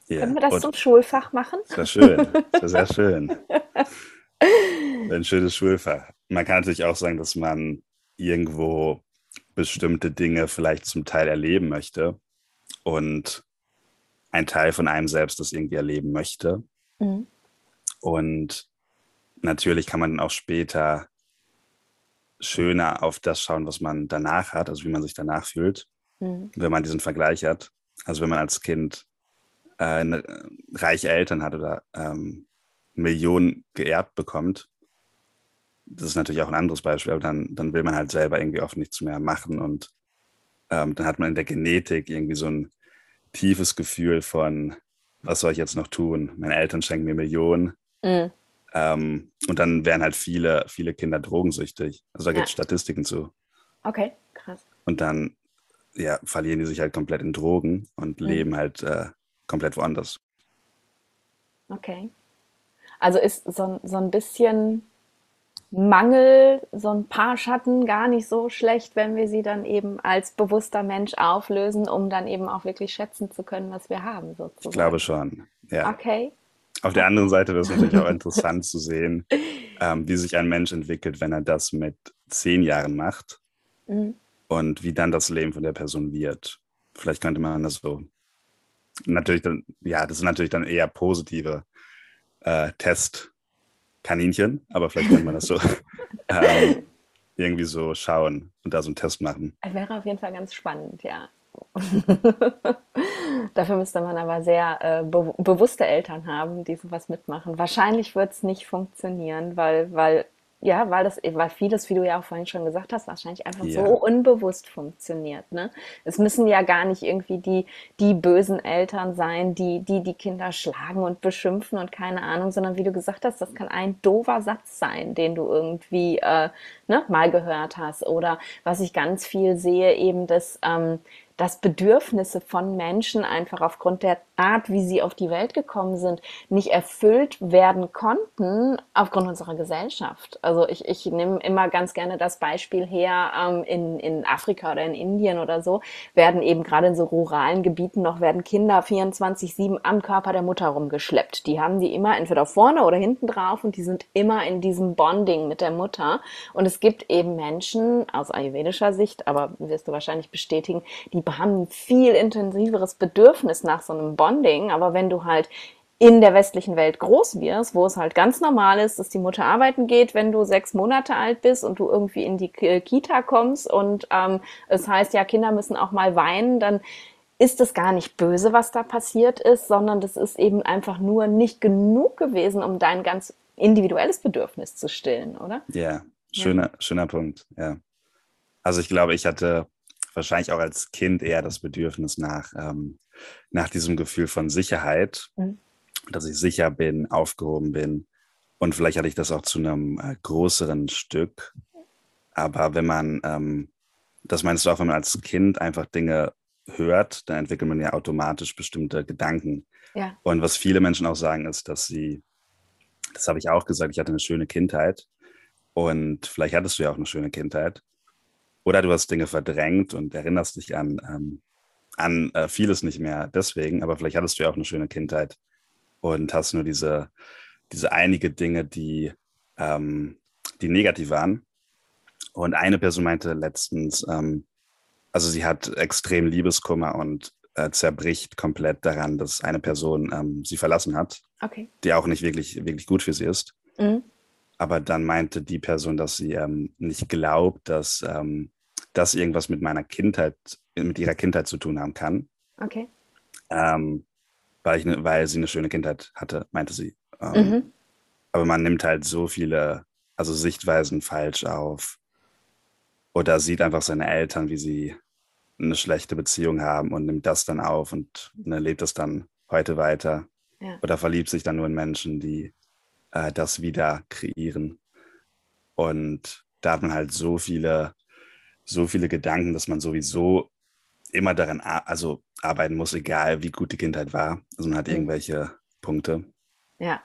Ja, Können wir das zum Schulfach machen? Sehr schön, sehr, <laughs> sehr schön. Ein schönes Schulfach. Man kann natürlich auch sagen, dass man irgendwo bestimmte Dinge vielleicht zum Teil erleben möchte und ein Teil von einem selbst das irgendwie erleben möchte. Mhm. Und natürlich kann man dann auch später schöner auf das schauen, was man danach hat, also wie man sich danach fühlt, mhm. wenn man diesen Vergleich hat. Also wenn man als Kind äh, reiche Eltern hat oder ähm, Millionen geerbt bekommt, das ist natürlich auch ein anderes Beispiel, aber dann, dann will man halt selber irgendwie oft nichts mehr machen und ähm, dann hat man in der Genetik irgendwie so ein tiefes Gefühl von, was soll ich jetzt noch tun? Meine Eltern schenken mir Millionen. Mhm. Ähm, und dann werden halt viele, viele Kinder drogensüchtig. Also da gibt es ja. Statistiken zu. Okay, krass. Und dann ja, verlieren die sich halt komplett in Drogen und mhm. leben halt äh, komplett woanders. Okay. Also ist so, so ein bisschen Mangel, so ein paar Schatten gar nicht so schlecht, wenn wir sie dann eben als bewusster Mensch auflösen, um dann eben auch wirklich schätzen zu können, was wir haben, sozusagen. Ich glaube schon, ja. Okay. Auf der anderen Seite wäre es natürlich auch <laughs> interessant zu sehen, ähm, wie sich ein Mensch entwickelt, wenn er das mit zehn Jahren macht mhm. und wie dann das Leben von der Person wird. Vielleicht könnte man das so. Natürlich dann, ja, das sind natürlich dann eher positive äh, Testkaninchen, aber vielleicht könnte man das so <laughs> ähm, irgendwie so schauen und da so einen Test machen. Wäre auf jeden Fall ganz spannend, ja. <laughs> Dafür müsste man aber sehr äh, be bewusste Eltern haben, die sowas mitmachen. Wahrscheinlich wird es nicht funktionieren, weil, weil ja, weil das, weil vieles, wie du ja auch vorhin schon gesagt hast, wahrscheinlich einfach ja. so unbewusst funktioniert. Ne? Es müssen ja gar nicht irgendwie die, die bösen Eltern sein, die, die die Kinder schlagen und beschimpfen und keine Ahnung, sondern wie du gesagt hast, das kann ein doofer Satz sein, den du irgendwie äh, ne, mal gehört hast. Oder was ich ganz viel sehe, eben das, ähm, dass Bedürfnisse von Menschen einfach aufgrund der Art, wie sie auf die Welt gekommen sind, nicht erfüllt werden konnten aufgrund unserer Gesellschaft. Also ich, ich nehme immer ganz gerne das Beispiel her, ähm, in, in Afrika oder in Indien oder so, werden eben gerade in so ruralen Gebieten noch, werden Kinder 24-7 am Körper der Mutter rumgeschleppt. Die haben die immer entweder vorne oder hinten drauf und die sind immer in diesem Bonding mit der Mutter. Und es gibt eben Menschen aus ayurvedischer Sicht, aber wirst du wahrscheinlich bestätigen, die haben ein viel intensiveres Bedürfnis nach so einem Bonding. Aber wenn du halt in der westlichen Welt groß wirst, wo es halt ganz normal ist, dass die Mutter arbeiten geht, wenn du sechs Monate alt bist und du irgendwie in die Kita kommst und ähm, es heißt ja, Kinder müssen auch mal weinen, dann ist es gar nicht böse, was da passiert ist, sondern das ist eben einfach nur nicht genug gewesen, um dein ganz individuelles Bedürfnis zu stillen, oder? Ja, schöner, ja. schöner Punkt, ja. Also ich glaube, ich hatte wahrscheinlich auch als Kind eher das Bedürfnis nach, ähm, nach diesem Gefühl von Sicherheit, mhm. dass ich sicher bin, aufgehoben bin. Und vielleicht hatte ich das auch zu einem äh, größeren Stück. Aber wenn man, ähm, das meinst du auch, wenn man als Kind einfach Dinge hört, dann entwickelt man ja automatisch bestimmte Gedanken. Ja. Und was viele Menschen auch sagen, ist, dass sie, das habe ich auch gesagt, ich hatte eine schöne Kindheit. Und vielleicht hattest du ja auch eine schöne Kindheit. Oder du hast Dinge verdrängt und erinnerst dich an, ähm, an äh, vieles nicht mehr deswegen, aber vielleicht hattest du ja auch eine schöne Kindheit und hast nur diese, diese einige Dinge, die, ähm, die negativ waren. Und eine Person meinte letztens, ähm, also sie hat extrem Liebeskummer und äh, zerbricht komplett daran, dass eine Person ähm, sie verlassen hat, okay. die auch nicht wirklich, wirklich gut für sie ist. Mhm. Aber dann meinte die Person, dass sie ähm, nicht glaubt, dass ähm, das irgendwas mit meiner Kindheit, mit ihrer Kindheit zu tun haben kann. Okay. Ähm, weil, ich ne, weil sie eine schöne Kindheit hatte, meinte sie. Ähm, mhm. Aber man nimmt halt so viele, also Sichtweisen falsch auf. Oder sieht einfach seine Eltern, wie sie eine schlechte Beziehung haben und nimmt das dann auf und ne, lebt das dann heute weiter. Ja. Oder verliebt sich dann nur in Menschen, die äh, das wieder kreieren. Und da hat man halt so viele so viele Gedanken, dass man sowieso immer daran also arbeiten muss, egal wie gut die Kindheit war. Also man hat mhm. irgendwelche Punkte. Ja,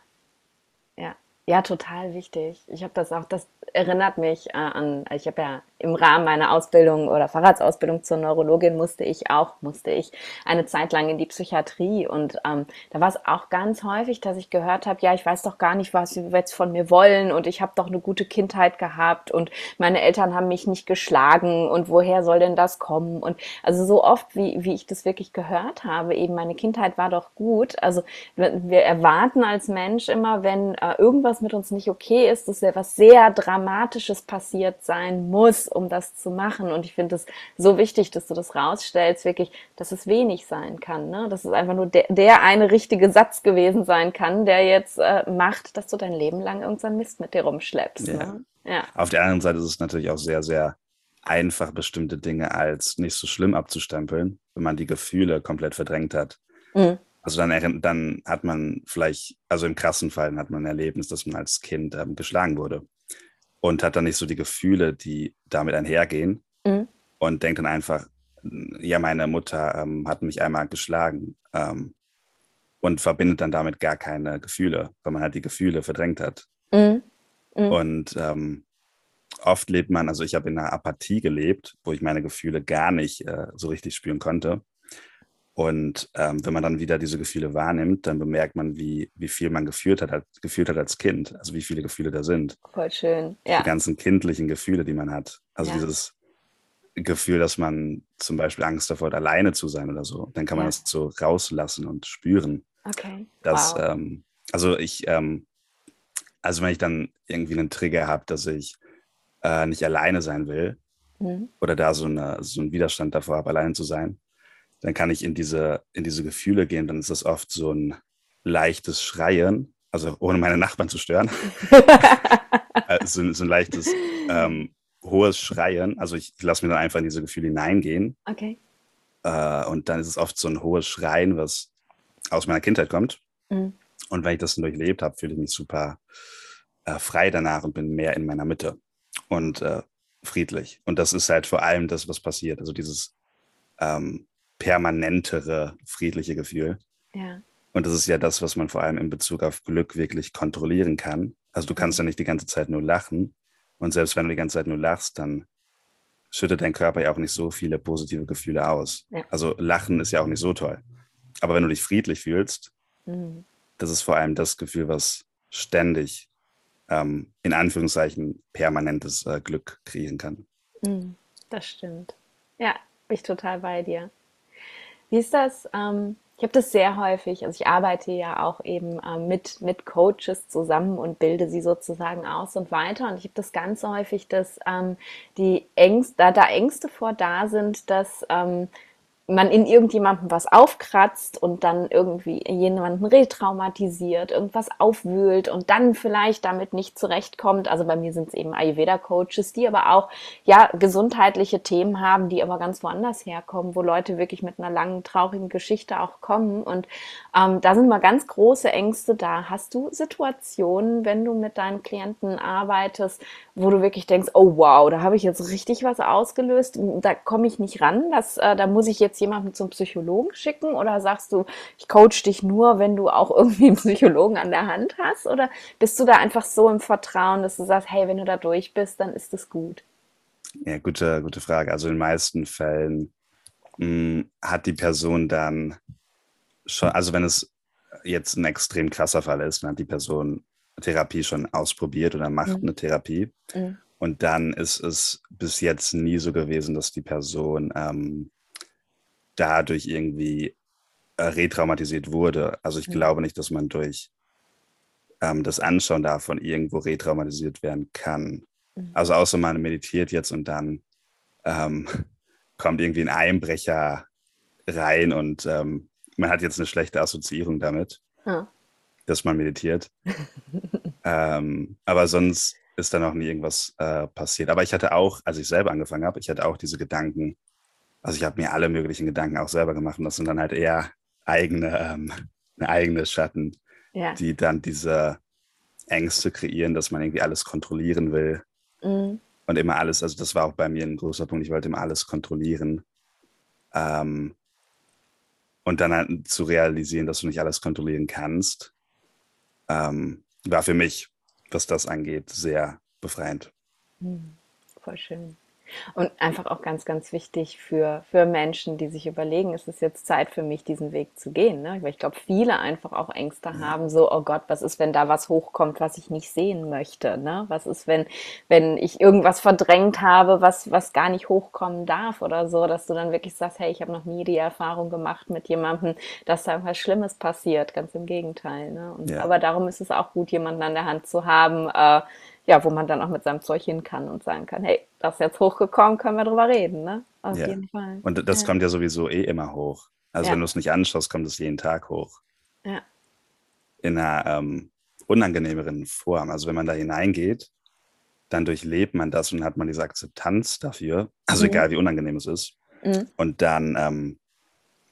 ja, ja, total wichtig. Ich habe das auch, das erinnert mich äh, an, ich habe ja im Rahmen meiner Ausbildung oder Fahrradsausbildung zur Neurologin musste ich auch, musste ich eine Zeit lang in die Psychiatrie. Und ähm, da war es auch ganz häufig, dass ich gehört habe, ja, ich weiß doch gar nicht, was sie jetzt von mir wollen. Und ich habe doch eine gute Kindheit gehabt. Und meine Eltern haben mich nicht geschlagen. Und woher soll denn das kommen? Und also so oft, wie, wie ich das wirklich gehört habe, eben meine Kindheit war doch gut. Also wir erwarten als Mensch immer, wenn äh, irgendwas mit uns nicht okay ist, dass ja was sehr Dramatisches passiert sein muss, um das zu machen. Und ich finde es so wichtig, dass du das rausstellst, wirklich, dass es wenig sein kann. Ne? Dass es einfach nur der, der eine richtige Satz gewesen sein kann, der jetzt äh, macht, dass du dein Leben lang irgendeinen Mist mit dir rumschleppst. Ja. Ne? Ja. Auf der anderen Seite ist es natürlich auch sehr, sehr einfach, bestimmte Dinge als nicht so schlimm abzustempeln, wenn man die Gefühle komplett verdrängt hat. Mhm. Also dann, dann hat man vielleicht, also im krassen Fall hat man ein Erlebnis, dass man als Kind ähm, geschlagen wurde und hat dann nicht so die Gefühle, die damit einhergehen mhm. und denkt dann einfach, ja, meine Mutter ähm, hat mich einmal geschlagen ähm, und verbindet dann damit gar keine Gefühle, weil man halt die Gefühle verdrängt hat. Mhm. Mhm. Und ähm, oft lebt man, also ich habe in einer Apathie gelebt, wo ich meine Gefühle gar nicht äh, so richtig spüren konnte. Und ähm, wenn man dann wieder diese Gefühle wahrnimmt, dann bemerkt man, wie, wie viel man gefühlt hat, gefühlt hat als Kind. Also wie viele Gefühle da sind. Voll schön. Ja. Die ganzen kindlichen Gefühle, die man hat. Also Ja. dieses Gefühl, dass man zum Beispiel Angst davor hat, alleine zu sein oder so. Dann kann man Ja. das so rauslassen und spüren. Okay. Dass, wow. ähm, also ich, ähm, also wenn ich dann irgendwie einen Trigger habe, dass ich äh, nicht alleine sein will Mhm. oder da so, eine, so einen Widerstand davor habe, allein zu sein, dann kann ich in diese, in diese Gefühle gehen. Dann ist das oft so ein leichtes Schreien, also ohne meine Nachbarn zu stören. <laughs> äh, so, so ein leichtes, ähm, hohes Schreien. Also ich lasse mir dann einfach in diese Gefühle hineingehen. Okay. Äh, und dann ist es oft so ein hohes Schreien, was aus meiner Kindheit kommt. Mhm. Und wenn ich das dann durchlebt habe, fühle ich mich super äh, frei danach und bin mehr in meiner Mitte und äh, friedlich. Und das ist halt vor allem das, was passiert. Also dieses ähm, permanentere, friedliche Gefühl. Ja. Und das ist ja das, was man vor allem in Bezug auf Glück wirklich kontrollieren kann. Also du kannst ja nicht die ganze Zeit nur lachen. Und selbst wenn du die ganze Zeit nur lachst, dann schüttet dein Körper ja auch nicht so viele positive Gefühle aus. Ja. Also Lachen ist ja auch nicht so toll. Aber wenn du dich friedlich fühlst, Mhm. das ist vor allem das Gefühl, was ständig, ähm, in Anführungszeichen, permanentes äh, Glück kreieren kann. Mhm. Das stimmt. Ja, bin ich total bei dir. Wie ist das? Ähm, ich habe das sehr häufig, also ich arbeite ja auch eben ähm, mit, mit Coaches zusammen und bilde sie sozusagen aus und weiter. Und ich habe das ganz häufig, dass ähm, die Ängste, da, da Ängste vor da sind, dass ähm, man in irgendjemandem was aufkratzt und dann irgendwie jemanden retraumatisiert, irgendwas aufwühlt und dann vielleicht damit nicht zurechtkommt. Also bei mir sind es eben Ayurveda-Coaches, die aber auch ja gesundheitliche Themen haben, die aber ganz woanders herkommen, wo Leute wirklich mit einer langen, traurigen Geschichte auch kommen. Und ähm, da sind mal ganz große Ängste da. Hast du Situationen, wenn du mit deinen Klienten arbeitest, wo du wirklich denkst, oh wow, da habe ich jetzt richtig was ausgelöst, da komme ich nicht ran, das, äh, da muss ich jetzt jemanden zum Psychologen schicken oder sagst du, ich coach dich nur, wenn du auch <laughs> irgendwie einen Psychologen an der Hand hast oder bist du da einfach so im Vertrauen, dass du sagst, hey, wenn du da durch bist, dann ist es gut? Ja, gute, gute Frage. Also in den meisten Fällen mh, hat die Person dann schon, also wenn es jetzt ein extrem krasser Fall ist, dann hat die Person Therapie schon ausprobiert oder macht Mhm. eine Therapie. Mhm. Und dann ist es bis jetzt nie so gewesen, dass die Person ähm, dadurch irgendwie äh, retraumatisiert wurde. Also ich Mhm. glaube nicht, dass man durch ähm, das Anschauen davon irgendwo retraumatisiert werden kann. Mhm. Also außer man meditiert jetzt und dann ähm, <laughs> kommt irgendwie ein Einbrecher rein und ähm, man hat jetzt eine schlechte Assoziierung damit, Ja. dass man meditiert. <laughs> ähm, aber sonst ist da noch nie irgendwas äh, passiert. Aber ich hatte auch, als ich selber angefangen habe, ich hatte auch diese Gedanken, also ich habe mir alle möglichen Gedanken auch selber gemacht und das sind dann halt eher eigene, ähm, <laughs> eigene Schatten, Ja. die dann diese Ängste kreieren, dass man irgendwie alles kontrollieren will Mhm. und immer alles, also das war auch bei mir ein großer Punkt, ich wollte immer alles kontrollieren. Ähm, und dann halt zu realisieren, dass du nicht alles kontrollieren kannst, ähm, war für mich, was das angeht, sehr befreiend. Mhm. Voll schön. Und einfach auch ganz, ganz wichtig für, für Menschen, die sich überlegen, es ist jetzt Zeit für mich, diesen Weg zu gehen. Ne? Weil ich glaube, viele einfach auch Ängste haben, so, oh Gott, was ist, wenn da was hochkommt, was ich nicht sehen möchte? Ne? Was ist, wenn, wenn ich irgendwas verdrängt habe, was, was gar nicht hochkommen darf oder so, dass du dann wirklich sagst, hey, ich habe noch nie die Erfahrung gemacht mit jemandem, dass da was Schlimmes passiert. Ganz im Gegenteil. Ne? Und, Ja. Aber darum ist es auch gut, jemanden an der Hand zu haben, äh, ja, wo man dann auch mit seinem Zeug hin kann und sagen kann, hey, das ist jetzt hochgekommen, können wir drüber reden, ne? Auf Ja. jeden Fall. Und das Ja. kommt ja sowieso eh immer hoch. Also Ja. wenn du es nicht anschaust, kommt es jeden Tag hoch. Ja. In einer ähm, unangenehmeren Form. Also wenn man da hineingeht, dann durchlebt man das und hat man diese Akzeptanz dafür. Also Mhm. egal wie unangenehm es ist. Mhm. Und dann ähm,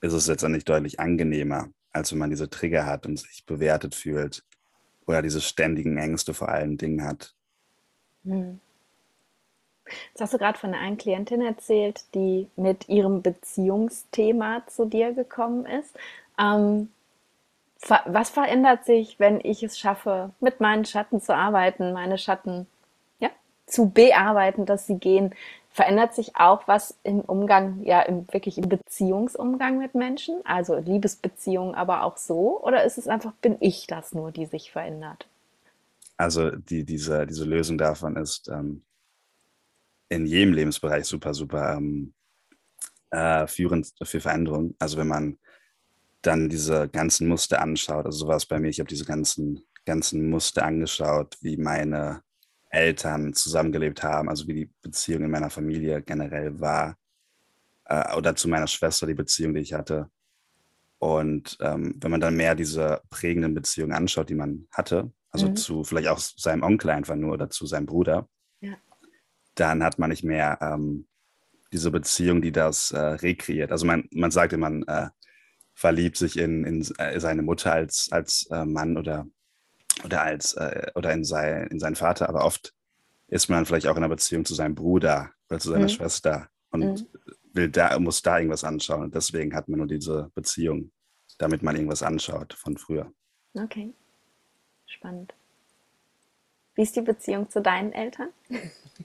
ist es letztendlich deutlich angenehmer, als wenn man diese Trigger hat und sich bewertet fühlt oder diese ständigen Ängste vor allen Dingen hat. Mhm. Jetzt hast du gerade von einer Klientin erzählt, die mit ihrem Beziehungsthema zu dir gekommen ist. Ähm, was verändert sich, wenn ich es schaffe, mit meinen Schatten zu arbeiten, meine Schatten ja, zu bearbeiten, dass sie gehen? Verändert sich auch was im Umgang, ja, im, wirklich im Beziehungsumgang mit Menschen? Also Liebesbeziehungen, aber auch so? Oder ist es einfach, bin ich das nur, die sich verändert? Also die, diese, diese Lösung davon ist ähm, in jedem Lebensbereich super, super ähm, äh, führend für Veränderung. Also wenn man dann diese ganzen Muster anschaut, also sowas bei mir, ich habe diese ganzen, ganzen Muster angeschaut, wie meine Eltern zusammengelebt haben, also wie die Beziehung in meiner Familie generell war. Äh, oder zu meiner Schwester, die Beziehung, die ich hatte. Und ähm, wenn man dann mehr diese prägenden Beziehungen anschaut, die man hatte, also mhm. zu vielleicht auch seinem Onkel einfach nur oder zu seinem Bruder. Dann hat man nicht mehr ähm, diese Beziehung, die das äh, rekreiert. Also man, man sagt immer, man äh, verliebt sich in, in äh, seine Mutter als, als äh, Mann oder oder als äh, oder in, sein, in seinen Vater, aber oft ist man vielleicht auch in einer Beziehung zu seinem Bruder oder zu seiner mhm. Schwester und mhm. will da, muss da irgendwas anschauen. Und deswegen hat man nur diese Beziehung, damit man irgendwas anschaut von früher. Okay. Spannend. Wie ist die Beziehung zu deinen Eltern?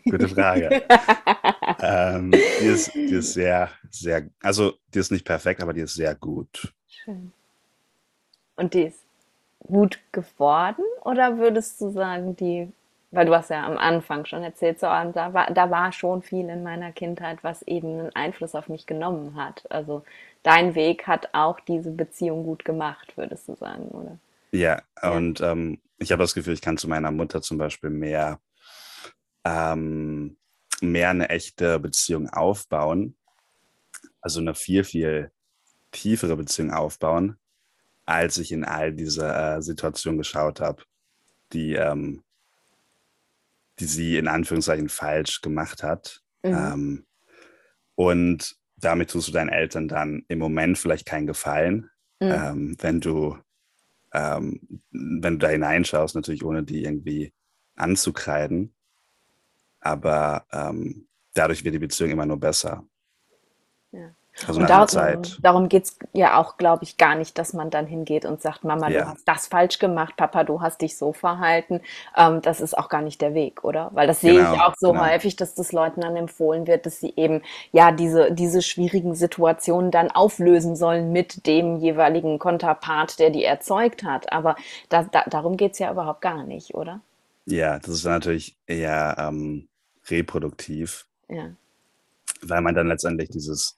Gute Frage. <laughs> ähm, die, ist, die ist sehr, sehr, also die ist nicht perfekt, aber die ist sehr gut. Schön. Und die ist gut geworden? Oder würdest du sagen, die, weil du hast ja am Anfang schon erzählt, so, da, war, da war schon viel in meiner Kindheit, was eben einen Einfluss auf mich genommen hat. Also dein Weg hat auch diese Beziehung gut gemacht, würdest du sagen, oder? Ja, ja. und ähm, ich habe das Gefühl, ich kann zu meiner Mutter zum Beispiel mehr, ähm, mehr eine echte Beziehung aufbauen. Also eine viel, viel tiefere Beziehung aufbauen, als ich in all diese äh, Situationen geschaut habe, die, ähm, die sie in Anführungszeichen falsch gemacht hat. Mhm. Ähm, und damit tust du deinen Eltern dann im Moment vielleicht keinen Gefallen, mhm. ähm, wenn du ähm, wenn du da hineinschaust, natürlich ohne die irgendwie anzukreiden. Aber ähm, dadurch wird die Beziehung immer nur besser. Also und darum, Zeit. darum geht es ja auch, glaube ich, gar nicht, dass man dann hingeht und sagt, Mama, ja. du hast das falsch gemacht, Papa, du hast dich so verhalten. Ähm, das ist auch gar nicht der Weg, oder? Weil das sehe genau, ich auch so genau. häufig, dass das Leuten dann empfohlen wird, dass sie eben ja diese, diese schwierigen Situationen dann auflösen sollen mit dem jeweiligen Konterpart, der die erzeugt hat. Aber da, da, darum geht es ja überhaupt gar nicht, oder? Ja, das ist natürlich eher ähm, reproduktiv. Ja. Weil man dann letztendlich dieses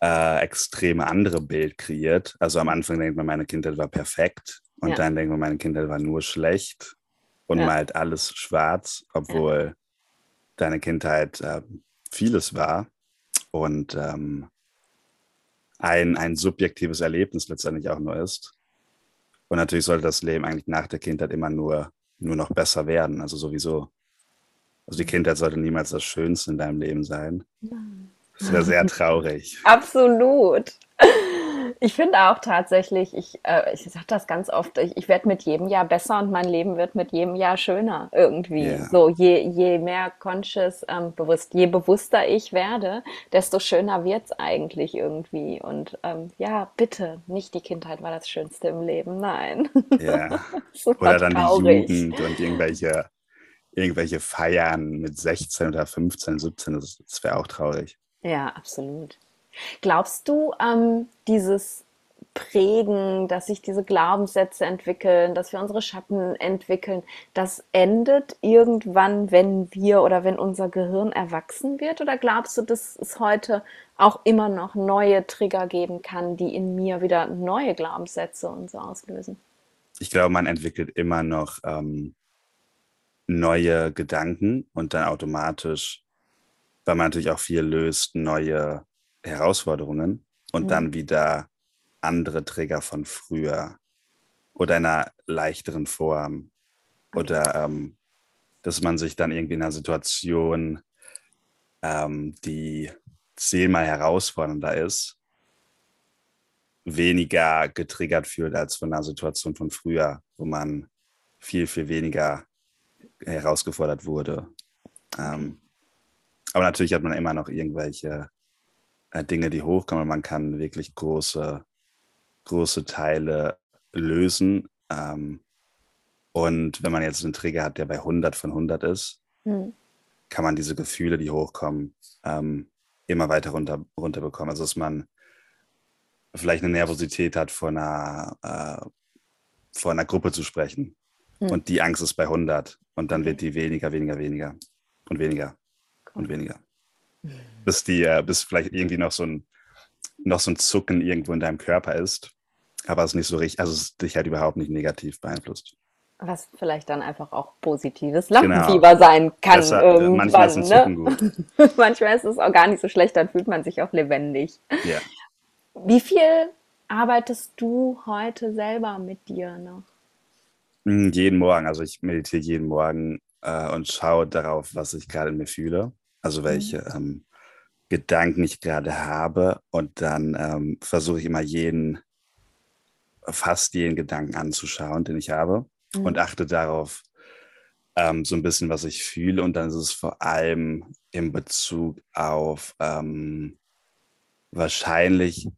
äh, extreme andere Bild kreiert. Also am Anfang denkt man, meine Kindheit war perfekt und ja. dann denkt man, meine Kindheit war nur schlecht und ja. malt alles schwarz, obwohl ja. deine Kindheit äh, vieles war und ähm, ein, ein subjektives Erlebnis letztendlich auch nur ist. Und natürlich sollte das Leben eigentlich nach der Kindheit immer nur, nur noch besser werden. Also sowieso. Also die Kindheit sollte niemals das Schönste in deinem Leben sein. Nein. Das wäre sehr <laughs> traurig. Absolut. Ich finde auch tatsächlich, ich, äh, ich sage das ganz oft, ich, ich werde mit jedem Jahr besser und mein Leben wird mit jedem Jahr schöner irgendwie. Yeah. So, je, je mehr conscious, ähm, bewusst, je bewusster ich werde, desto schöner wird es eigentlich irgendwie. Und ähm, ja, bitte, nicht die Kindheit war das Schönste im Leben, nein. Ja. <laughs> Oder dann traurig. die Jugend und irgendwelche, irgendwelche Feiern mit 16 oder 15, 17, das, das wäre auch traurig. Ja, absolut. Glaubst du, ähm, dieses Prägen, dass sich diese Glaubenssätze entwickeln, dass wir unsere Schatten entwickeln, das endet irgendwann, wenn wir oder wenn unser Gehirn erwachsen wird? Oder glaubst du, dass es heute auch immer noch neue Trigger geben kann, die in mir wieder neue Glaubenssätze und so auslösen? Ich glaube, man entwickelt immer noch ähm, neue Gedanken und dann automatisch weil man natürlich auch viel löst, neue Herausforderungen und mhm. dann wieder andere Träger von früher oder in einer leichteren Form. Oder ähm, dass man sich dann irgendwie in einer Situation, ähm, die zehnmal herausfordernder ist, weniger getriggert fühlt als von einer Situation von früher, wo man viel, viel weniger herausgefordert wurde. Ähm, aber natürlich hat man immer noch irgendwelche äh, Dinge, die hochkommen. Man kann wirklich große, große Teile lösen. Ähm, und wenn man jetzt einen Trigger hat, der bei 100 von 100 ist, hm. kann man diese Gefühle, die hochkommen, ähm, immer weiter runter, runterbekommen. Also dass man vielleicht eine Nervosität hat, vor einer, äh, vor einer Gruppe zu sprechen. Mhm. Und die Angst ist bei 100. Und dann wird die weniger, weniger, weniger und weniger. Und weniger. Bis, die, äh, bis vielleicht irgendwie noch so, ein, noch so ein Zucken irgendwo in deinem Körper ist. Aber es ist nicht so richtig, also es dich halt überhaupt nicht negativ beeinflusst. Was vielleicht dann einfach auch positives Lampenfieber genau. sein kann. Deshalb, äh, manchmal ist ein Zucken ne? gut. <laughs> manchmal ist es auch gar nicht so schlecht, dann fühlt man sich auch lebendig. Ja. Wie viel arbeitest du heute selber mit dir noch? Hm, jeden Morgen. Also ich meditiere jeden Morgen äh, und schaue darauf, was ich gerade in mir fühle. Also welche mhm. ähm, Gedanken ich gerade habe. Und dann ähm, versuche ich immer jeden, fast jeden Gedanken anzuschauen, den ich habe. Mhm. Und achte darauf, ähm, so ein bisschen, was ich fühle. Und dann ist es vor allem in Bezug auf ähm, wahrscheinlich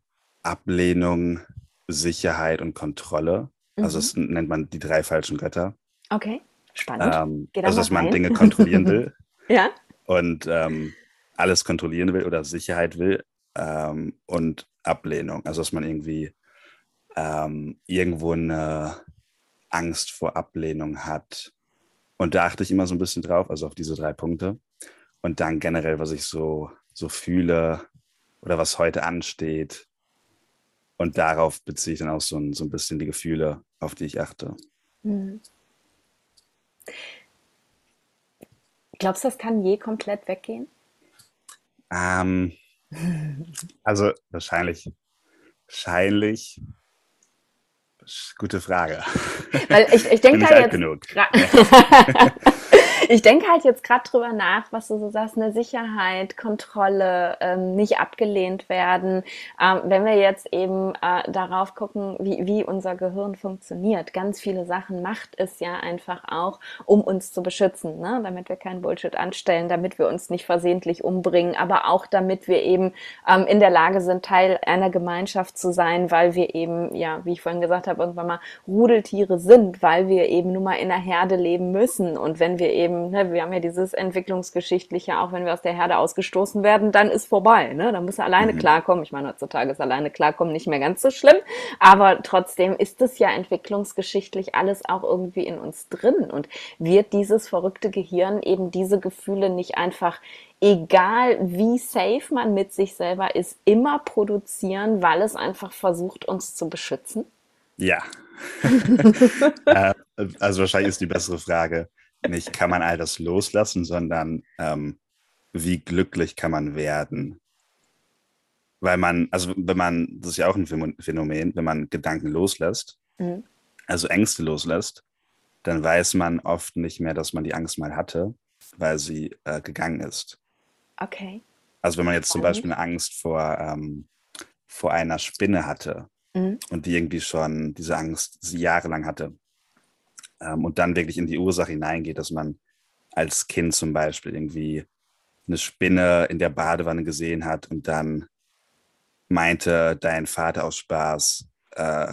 Ablehnung, Sicherheit und Kontrolle. Also mhm. Also das nennt man die drei falschen Götter. Okay, spannend. Ähm, also dass man rein. Dinge kontrollieren will. <laughs> ja. Und ähm, alles kontrollieren will oder Sicherheit will ähm, und Ablehnung. Also dass man irgendwie ähm, irgendwo eine Angst vor Ablehnung hat. Und da achte ich immer so ein bisschen drauf, also auf diese drei Punkte. Und dann generell, was ich so, so fühle oder was heute ansteht, und darauf beziehe ich dann auch so ein, so ein bisschen die Gefühle, auf die ich achte. Mhm. Glaubst du, das kann je komplett weggehen? Ähm, also wahrscheinlich, wahrscheinlich. Gute Frage. Weil ich, ich denke halt jetzt genug. <laughs> <laughs> ich denke halt jetzt gerade drüber nach, was du so sagst, eine Sicherheit, Kontrolle, ähm, nicht abgelehnt werden. Ähm, wenn wir jetzt eben äh, darauf gucken, wie, wie unser Gehirn funktioniert, ganz viele Sachen macht es ja einfach auch, um uns zu beschützen, ne? damit wir keinen Bullshit anstellen, damit wir uns nicht versehentlich umbringen, aber auch damit wir eben ähm, in der Lage sind, Teil einer Gemeinschaft zu sein, weil wir eben, ja, wie ich vorhin gesagt habe, irgendwann mal Rudeltiere sind, weil wir eben nun mal in einer Herde leben müssen und wenn wir eben ne, wir haben ja dieses entwicklungsgeschichtliche, auch wenn wir aus der Herde ausgestoßen werden, dann ist vorbei. Ne? Dann muss er alleine mhm. klarkommen. Ich meine, heutzutage ist alleine klarkommen nicht mehr ganz so schlimm, aber trotzdem ist es ja entwicklungsgeschichtlich alles auch irgendwie in uns drin und wird dieses verrückte Gehirn eben diese Gefühle nicht einfach egal wie safe man mit sich selber ist, immer produzieren, weil es einfach versucht, uns zu beschützen? Ja. <laughs> <laughs> Äh, also wahrscheinlich ist die bessere Frage, nicht kann man all das loslassen, sondern ähm, wie glücklich kann man werden. Weil man, also wenn man, das ist ja auch ein Phänomen, wenn man Gedanken loslässt, mhm. also Ängste loslässt, dann weiß man oft nicht mehr, dass man die Angst mal hatte, weil sie äh, gegangen ist. Okay. Also wenn man jetzt zum Beispiel eine Angst vor, ähm, vor einer Spinne hatte mhm. und die irgendwie schon diese Angst jahrelang hatte, ähm, und dann wirklich in die Ursache hineingeht, dass man als Kind zum Beispiel irgendwie eine Spinne in der Badewanne gesehen hat und dann meinte dein Vater aus Spaß, äh,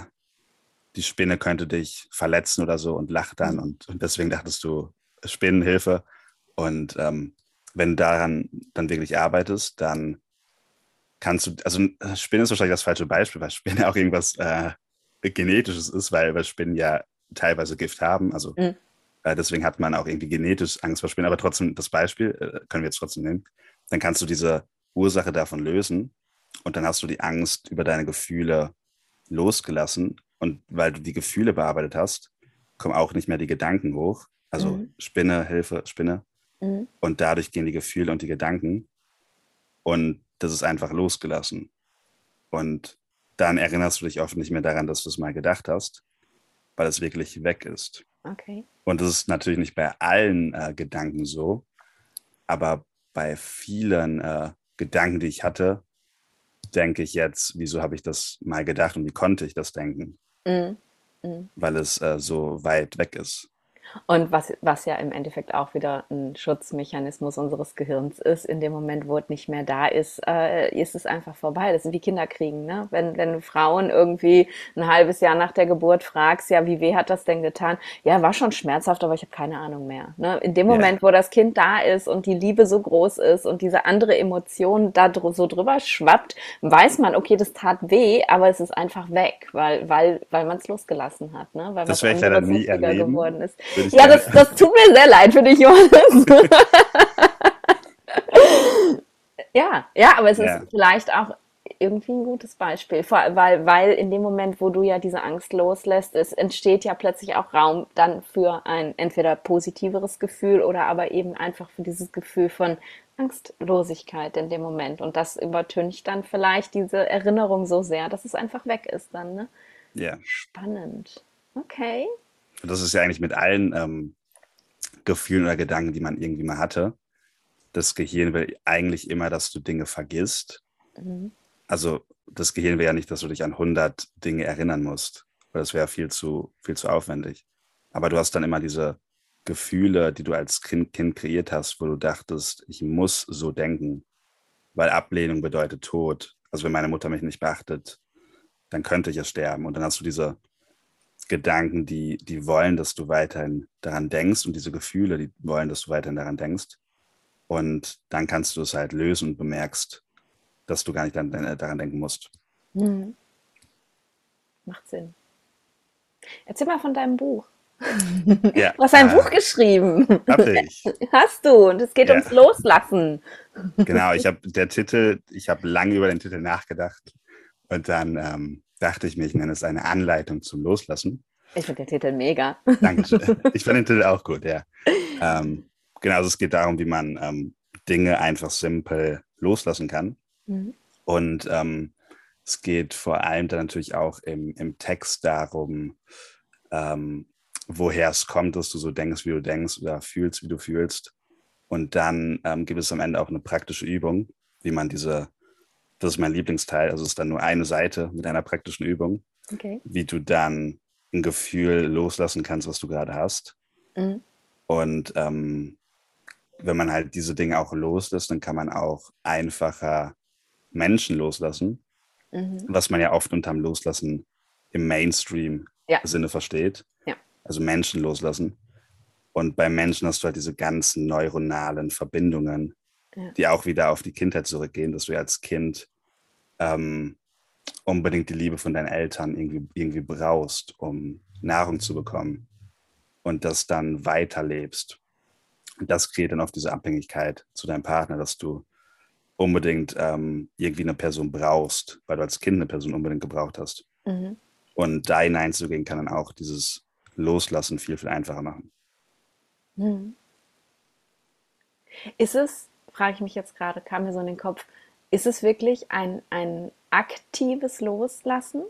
die Spinne könnte dich verletzen oder so und lacht dann und, und deswegen dachtest du, Spinnenhilfe. Und ähm, wenn du daran dann wirklich arbeitest, dann kannst du, also Spinne ist wahrscheinlich das falsche Beispiel, weil Spinne <laughs> auch irgendwas äh, Genetisches ist, weil, weil Spinnen ja teilweise Gift haben. Also mhm. äh, deswegen hat man auch irgendwie genetisch Angst vor Spinnen. Aber trotzdem, das Beispiel äh, können wir jetzt trotzdem nehmen. Dann kannst du diese Ursache davon lösen und dann hast du die Angst über deine Gefühle losgelassen. Und weil du die Gefühle bearbeitet hast, kommen auch nicht mehr die Gedanken hoch. Also mhm. Spinne, Hilfe, Spinne. Mhm. Und dadurch gehen die Gefühle und die Gedanken. Und das ist einfach losgelassen. Und dann erinnerst du dich oft nicht mehr daran, dass du es mal gedacht hast weil es wirklich weg ist. Okay. Und das ist natürlich nicht bei allen äh, Gedanken so, aber bei vielen äh, Gedanken, die ich hatte, denke ich jetzt, wieso habe ich das mal gedacht und wie konnte ich das denken? Mm. Mm. Weil es äh, so weit weg ist. Und was, was ja im Endeffekt auch wieder ein Schutzmechanismus unseres Gehirns ist, in dem Moment, wo es nicht mehr da ist, äh, ist es einfach vorbei. Das ist wie Kinderkriegen. Ne? Wenn, wenn Frauen irgendwie ein halbes Jahr nach der Geburt fragst, ja, wie weh hat das denn getan? Ja, war schon schmerzhaft, aber ich habe keine Ahnung mehr. Ne? In dem Moment, ja. wo das Kind da ist und die Liebe so groß ist und diese andere Emotion da dr so drüber schwappt, weiß man, okay, das tat weh, aber es ist einfach weg, weil, weil, weil man es losgelassen hat. Ne? Weil das werde ich dann nie erleben. geworden ist. Ja, das, das tut mir sehr leid für dich, Johannes. <laughs> ja, ja, aber es ja. ist vielleicht auch irgendwie ein gutes Beispiel, weil, weil in dem Moment, wo du ja diese Angst loslässt, es entsteht ja plötzlich auch Raum dann für ein entweder positiveres Gefühl oder aber eben einfach für dieses Gefühl von Angstlosigkeit in dem Moment. Und das übertüncht dann vielleicht diese Erinnerung so sehr, dass es einfach weg ist dann. Ne? Ja. Spannend. Okay. Das ist ja eigentlich mit allen ähm, Gefühlen oder Gedanken, die man irgendwie mal hatte. Das Gehirn will eigentlich immer, dass du Dinge vergisst. Mhm. Also das Gehirn will ja nicht, dass du dich an 100 Dinge erinnern musst, weil das wäre viel zu, viel zu aufwendig. Aber du hast dann immer diese Gefühle, die du als Kind, kind kreiert hast, wo du dachtest, ich muss so denken, weil Ablehnung bedeutet Tod. Also wenn meine Mutter mich nicht beachtet, dann könnte ich ja sterben. Und dann hast du diese Gedanken, die, die wollen, dass du weiterhin daran denkst und diese Gefühle, die wollen, dass du weiterhin daran denkst. Und dann kannst du es halt lösen und bemerkst, dass du gar nicht daran, daran denken musst. Mhm. Macht Sinn. Erzähl mal von deinem Buch. Ja, <laughs> du hast ein äh, Buch geschrieben. Hab ich. <laughs> Hast du. Und es geht ja. ums Loslassen. Genau, ich habe der Titel, ich habe lange über den Titel nachgedacht und dann ähm, dachte ich mir, ich nenne es eine Anleitung zum Loslassen. Ich finde den Titel mega. Dankeschön. <laughs> Ich finde den Titel auch gut, ja. Ähm, genau, also es geht darum, wie man ähm, Dinge einfach simpel loslassen kann. Mhm. Und ähm, es geht vor allem dann natürlich auch im, im Text darum, ähm, woher es kommt, dass du so denkst, wie du denkst oder fühlst, wie du fühlst. Und dann ähm, gibt es am Ende auch eine praktische Übung, wie man diese das ist mein Lieblingsteil. Also es ist dann nur eine Seite mit einer praktischen Übung, okay. wie du dann ein Gefühl loslassen kannst, was du gerade hast. Mhm. Und ähm, wenn man halt diese Dinge auch loslässt, dann kann man auch einfacher Menschen loslassen, mhm. was man ja oft unterm Loslassen im Mainstream-Sinne ja. versteht. Ja. Also Menschen loslassen. Und bei Menschen hast du halt diese ganzen neuronalen Verbindungen, ja. die auch wieder auf die Kindheit zurückgehen, dass du als Kind ähm, unbedingt die Liebe von deinen Eltern irgendwie, irgendwie brauchst, um Nahrung zu bekommen und das dann weiterlebst. Und das kreiert dann auf diese Abhängigkeit zu deinem Partner, dass du unbedingt ähm, irgendwie eine Person brauchst, weil du als Kind eine Person unbedingt gebraucht hast. Mhm. Und da hineinzugehen kann dann auch dieses Loslassen viel, viel einfacher machen. Mhm. Ist es, frage ich mich jetzt gerade, kam mir so in den Kopf, ist es wirklich ein, ein aktives Loslassen?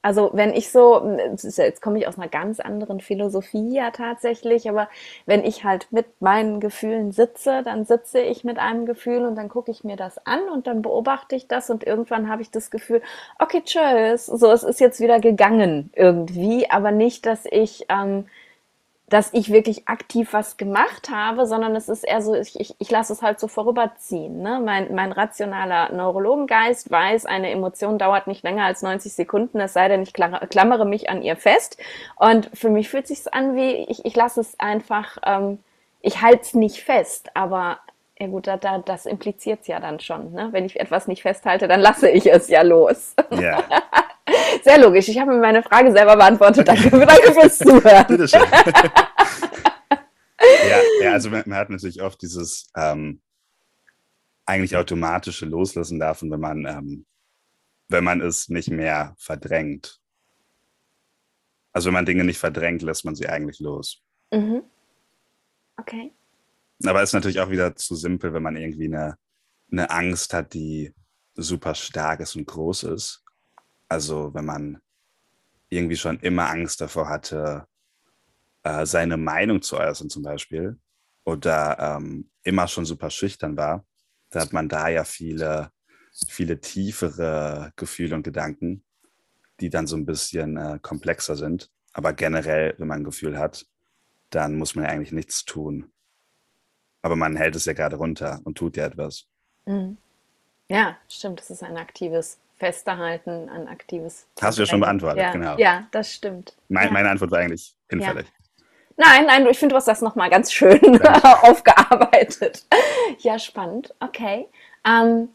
Also wenn ich so, jetzt komme ich aus einer ganz anderen Philosophie ja tatsächlich, aber wenn ich halt mit meinen Gefühlen sitze, dann sitze ich mit einem Gefühl und dann gucke ich mir das an und dann beobachte ich das und irgendwann habe ich das Gefühl, okay, tschüss, so es ist jetzt wieder gegangen irgendwie, aber nicht, dass ich ähm, dass ich wirklich aktiv was gemacht habe, sondern es ist eher so, ich, ich, ich lasse es halt so vorüberziehen. Ne? Mein, mein rationaler Neurologengeist weiß, eine Emotion dauert nicht länger als 90 Sekunden, es sei denn, ich klammere mich an ihr fest. Und für mich fühlt sich an wie, ich, ich lasse es einfach, ähm, ich halte es nicht fest, aber ja gut, da, da, das impliziert es ja dann schon. Ne? Wenn ich etwas nicht festhalte, dann lasse ich es ja los. Ja. <laughs> <laughs> Sehr logisch. Ich habe mir meine Frage selber beantwortet. Danke, <laughs> danke fürs Zuhören. Bitteschön. <laughs> ja, ja, also man, man, hat natürlich oft dieses ähm, eigentlich automatische Loslassen davon, wenn man, ähm, wenn man es nicht mehr verdrängt. Also wenn man Dinge nicht verdrängt, lässt man sie eigentlich los. Mhm. Okay. Aber es ist natürlich auch wieder zu simpel, wenn man irgendwie eine, eine Angst hat, die super stark ist und groß ist. Also wenn man irgendwie schon immer Angst davor hatte, äh, seine Meinung zu äußern zum Beispiel oder ähm, immer schon super schüchtern war, da hat man da ja viele, viele tiefere Gefühle und Gedanken, die dann so ein bisschen äh, komplexer sind. Aber generell, wenn man ein Gefühl hat, dann muss man ja eigentlich nichts tun. Aber man hält es ja gerade runter und tut ja etwas. Mhm. Ja, stimmt. Das ist ein aktives Festhalten, ein aktives. Hast du ja schon beantwortet, ja. genau. Ja, das stimmt. Mein. Meine Antwort war eigentlich hinfällig. Ja. Nein, nein, ich finde, du hast das nochmal ganz schön <laughs> <laughs> aufgearbeitet. Ja, spannend. Okay. Ähm,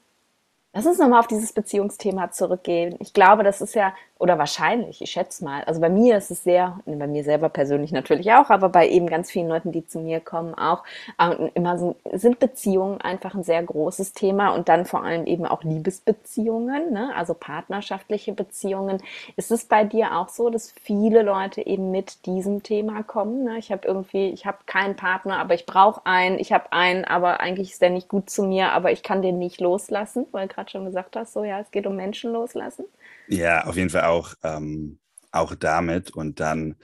Lass uns nochmal auf dieses Beziehungsthema zurückgehen. Ich glaube, das ist ja, oder wahrscheinlich, ich schätze mal, also bei mir ist es sehr, bei mir selber persönlich natürlich auch, aber bei eben ganz vielen Leuten, die zu mir kommen, auch, äh, immer sind, sind Beziehungen einfach ein sehr großes Thema und dann vor allem eben auch Liebesbeziehungen, ne? also partnerschaftliche Beziehungen. Ist es bei dir auch so, dass viele Leute eben mit diesem Thema kommen? Ne? Ich habe irgendwie, ich habe keinen Partner, aber ich brauche einen, ich habe einen, aber eigentlich ist der nicht gut zu mir, aber ich kann den nicht loslassen, weil gerade schon gesagt hast, so ja, es geht um Menschen loslassen? Ja, auf jeden Fall auch, ähm, auch damit und dann,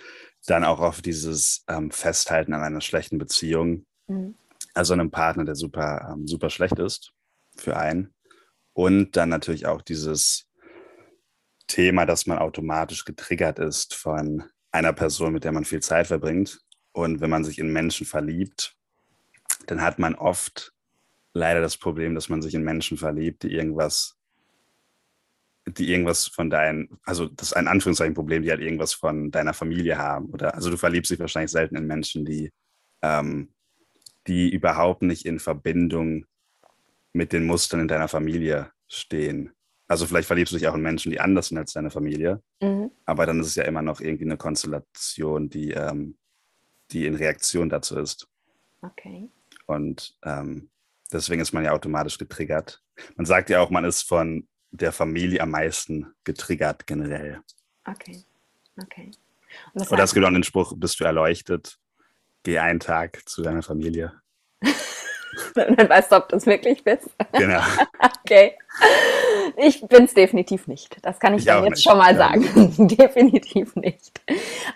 dann auch auf dieses ähm, Festhalten an einer schlechten Beziehung, mhm. also einem Partner, der super, ähm, super schlecht ist für einen. Und dann natürlich auch dieses Thema, dass man automatisch getriggert ist von einer Person, mit der man viel Zeit verbringt. Und wenn man sich in Menschen verliebt, dann hat man oft leider das Problem, dass man sich in Menschen verliebt, die irgendwas, die irgendwas von deinen, also das ist ein Anführungszeichen Problem, die halt irgendwas von deiner Familie haben. Oder also du verliebst dich wahrscheinlich selten in Menschen, die, ähm, die überhaupt nicht in Verbindung mit den Mustern in deiner Familie stehen. Also vielleicht verliebst du dich auch in Menschen, die anders sind als deine Familie, mhm. aber dann ist es ja immer noch irgendwie eine Konstellation, die, ähm, die in Reaktion dazu ist. Okay. Und ähm, Deswegen ist man ja automatisch getriggert. Man sagt ja auch, man ist von der Familie am meisten getriggert generell. Okay, okay. Oder es gibt auch den Spruch, bist du erleuchtet, geh einen Tag zu deiner Familie. <laughs> Dann weißt du, ob du es wirklich bist. Genau. <laughs> okay. Ich bin es definitiv nicht. Das kann ich, ich dann jetzt nicht. schon mal ja. sagen. <laughs> definitiv nicht.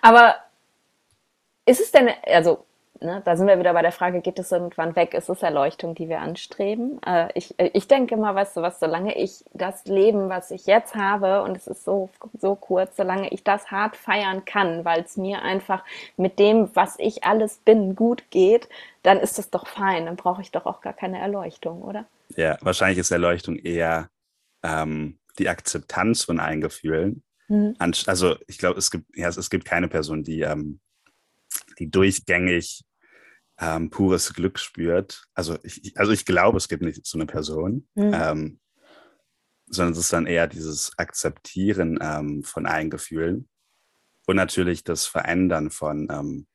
Aber ist es denn, also ne, da sind wir wieder bei der Frage, geht es irgendwann weg? Ist es Erleuchtung, die wir anstreben? Äh, ich, äh, ich denke immer, weißt du was, solange ich das Leben, was ich jetzt habe, und es ist so, so kurz, solange ich das hart feiern kann, weil es mir einfach mit dem, was ich alles bin, gut geht, dann ist das doch fein. Dann brauche ich doch auch gar keine Erleuchtung, oder? Ja, wahrscheinlich ist Erleuchtung eher ähm, die Akzeptanz von allen Gefühlen. Mhm. Also ich glaube, es gibt, ja, es gibt keine Person, die ähm, die durchgängig ähm, pures Glück spürt. Also ich, also ich glaube, es gibt nicht so eine Person, mhm. ähm, sondern es ist dann eher dieses Akzeptieren ähm, von allen Gefühlen und natürlich das Verändern von ähm,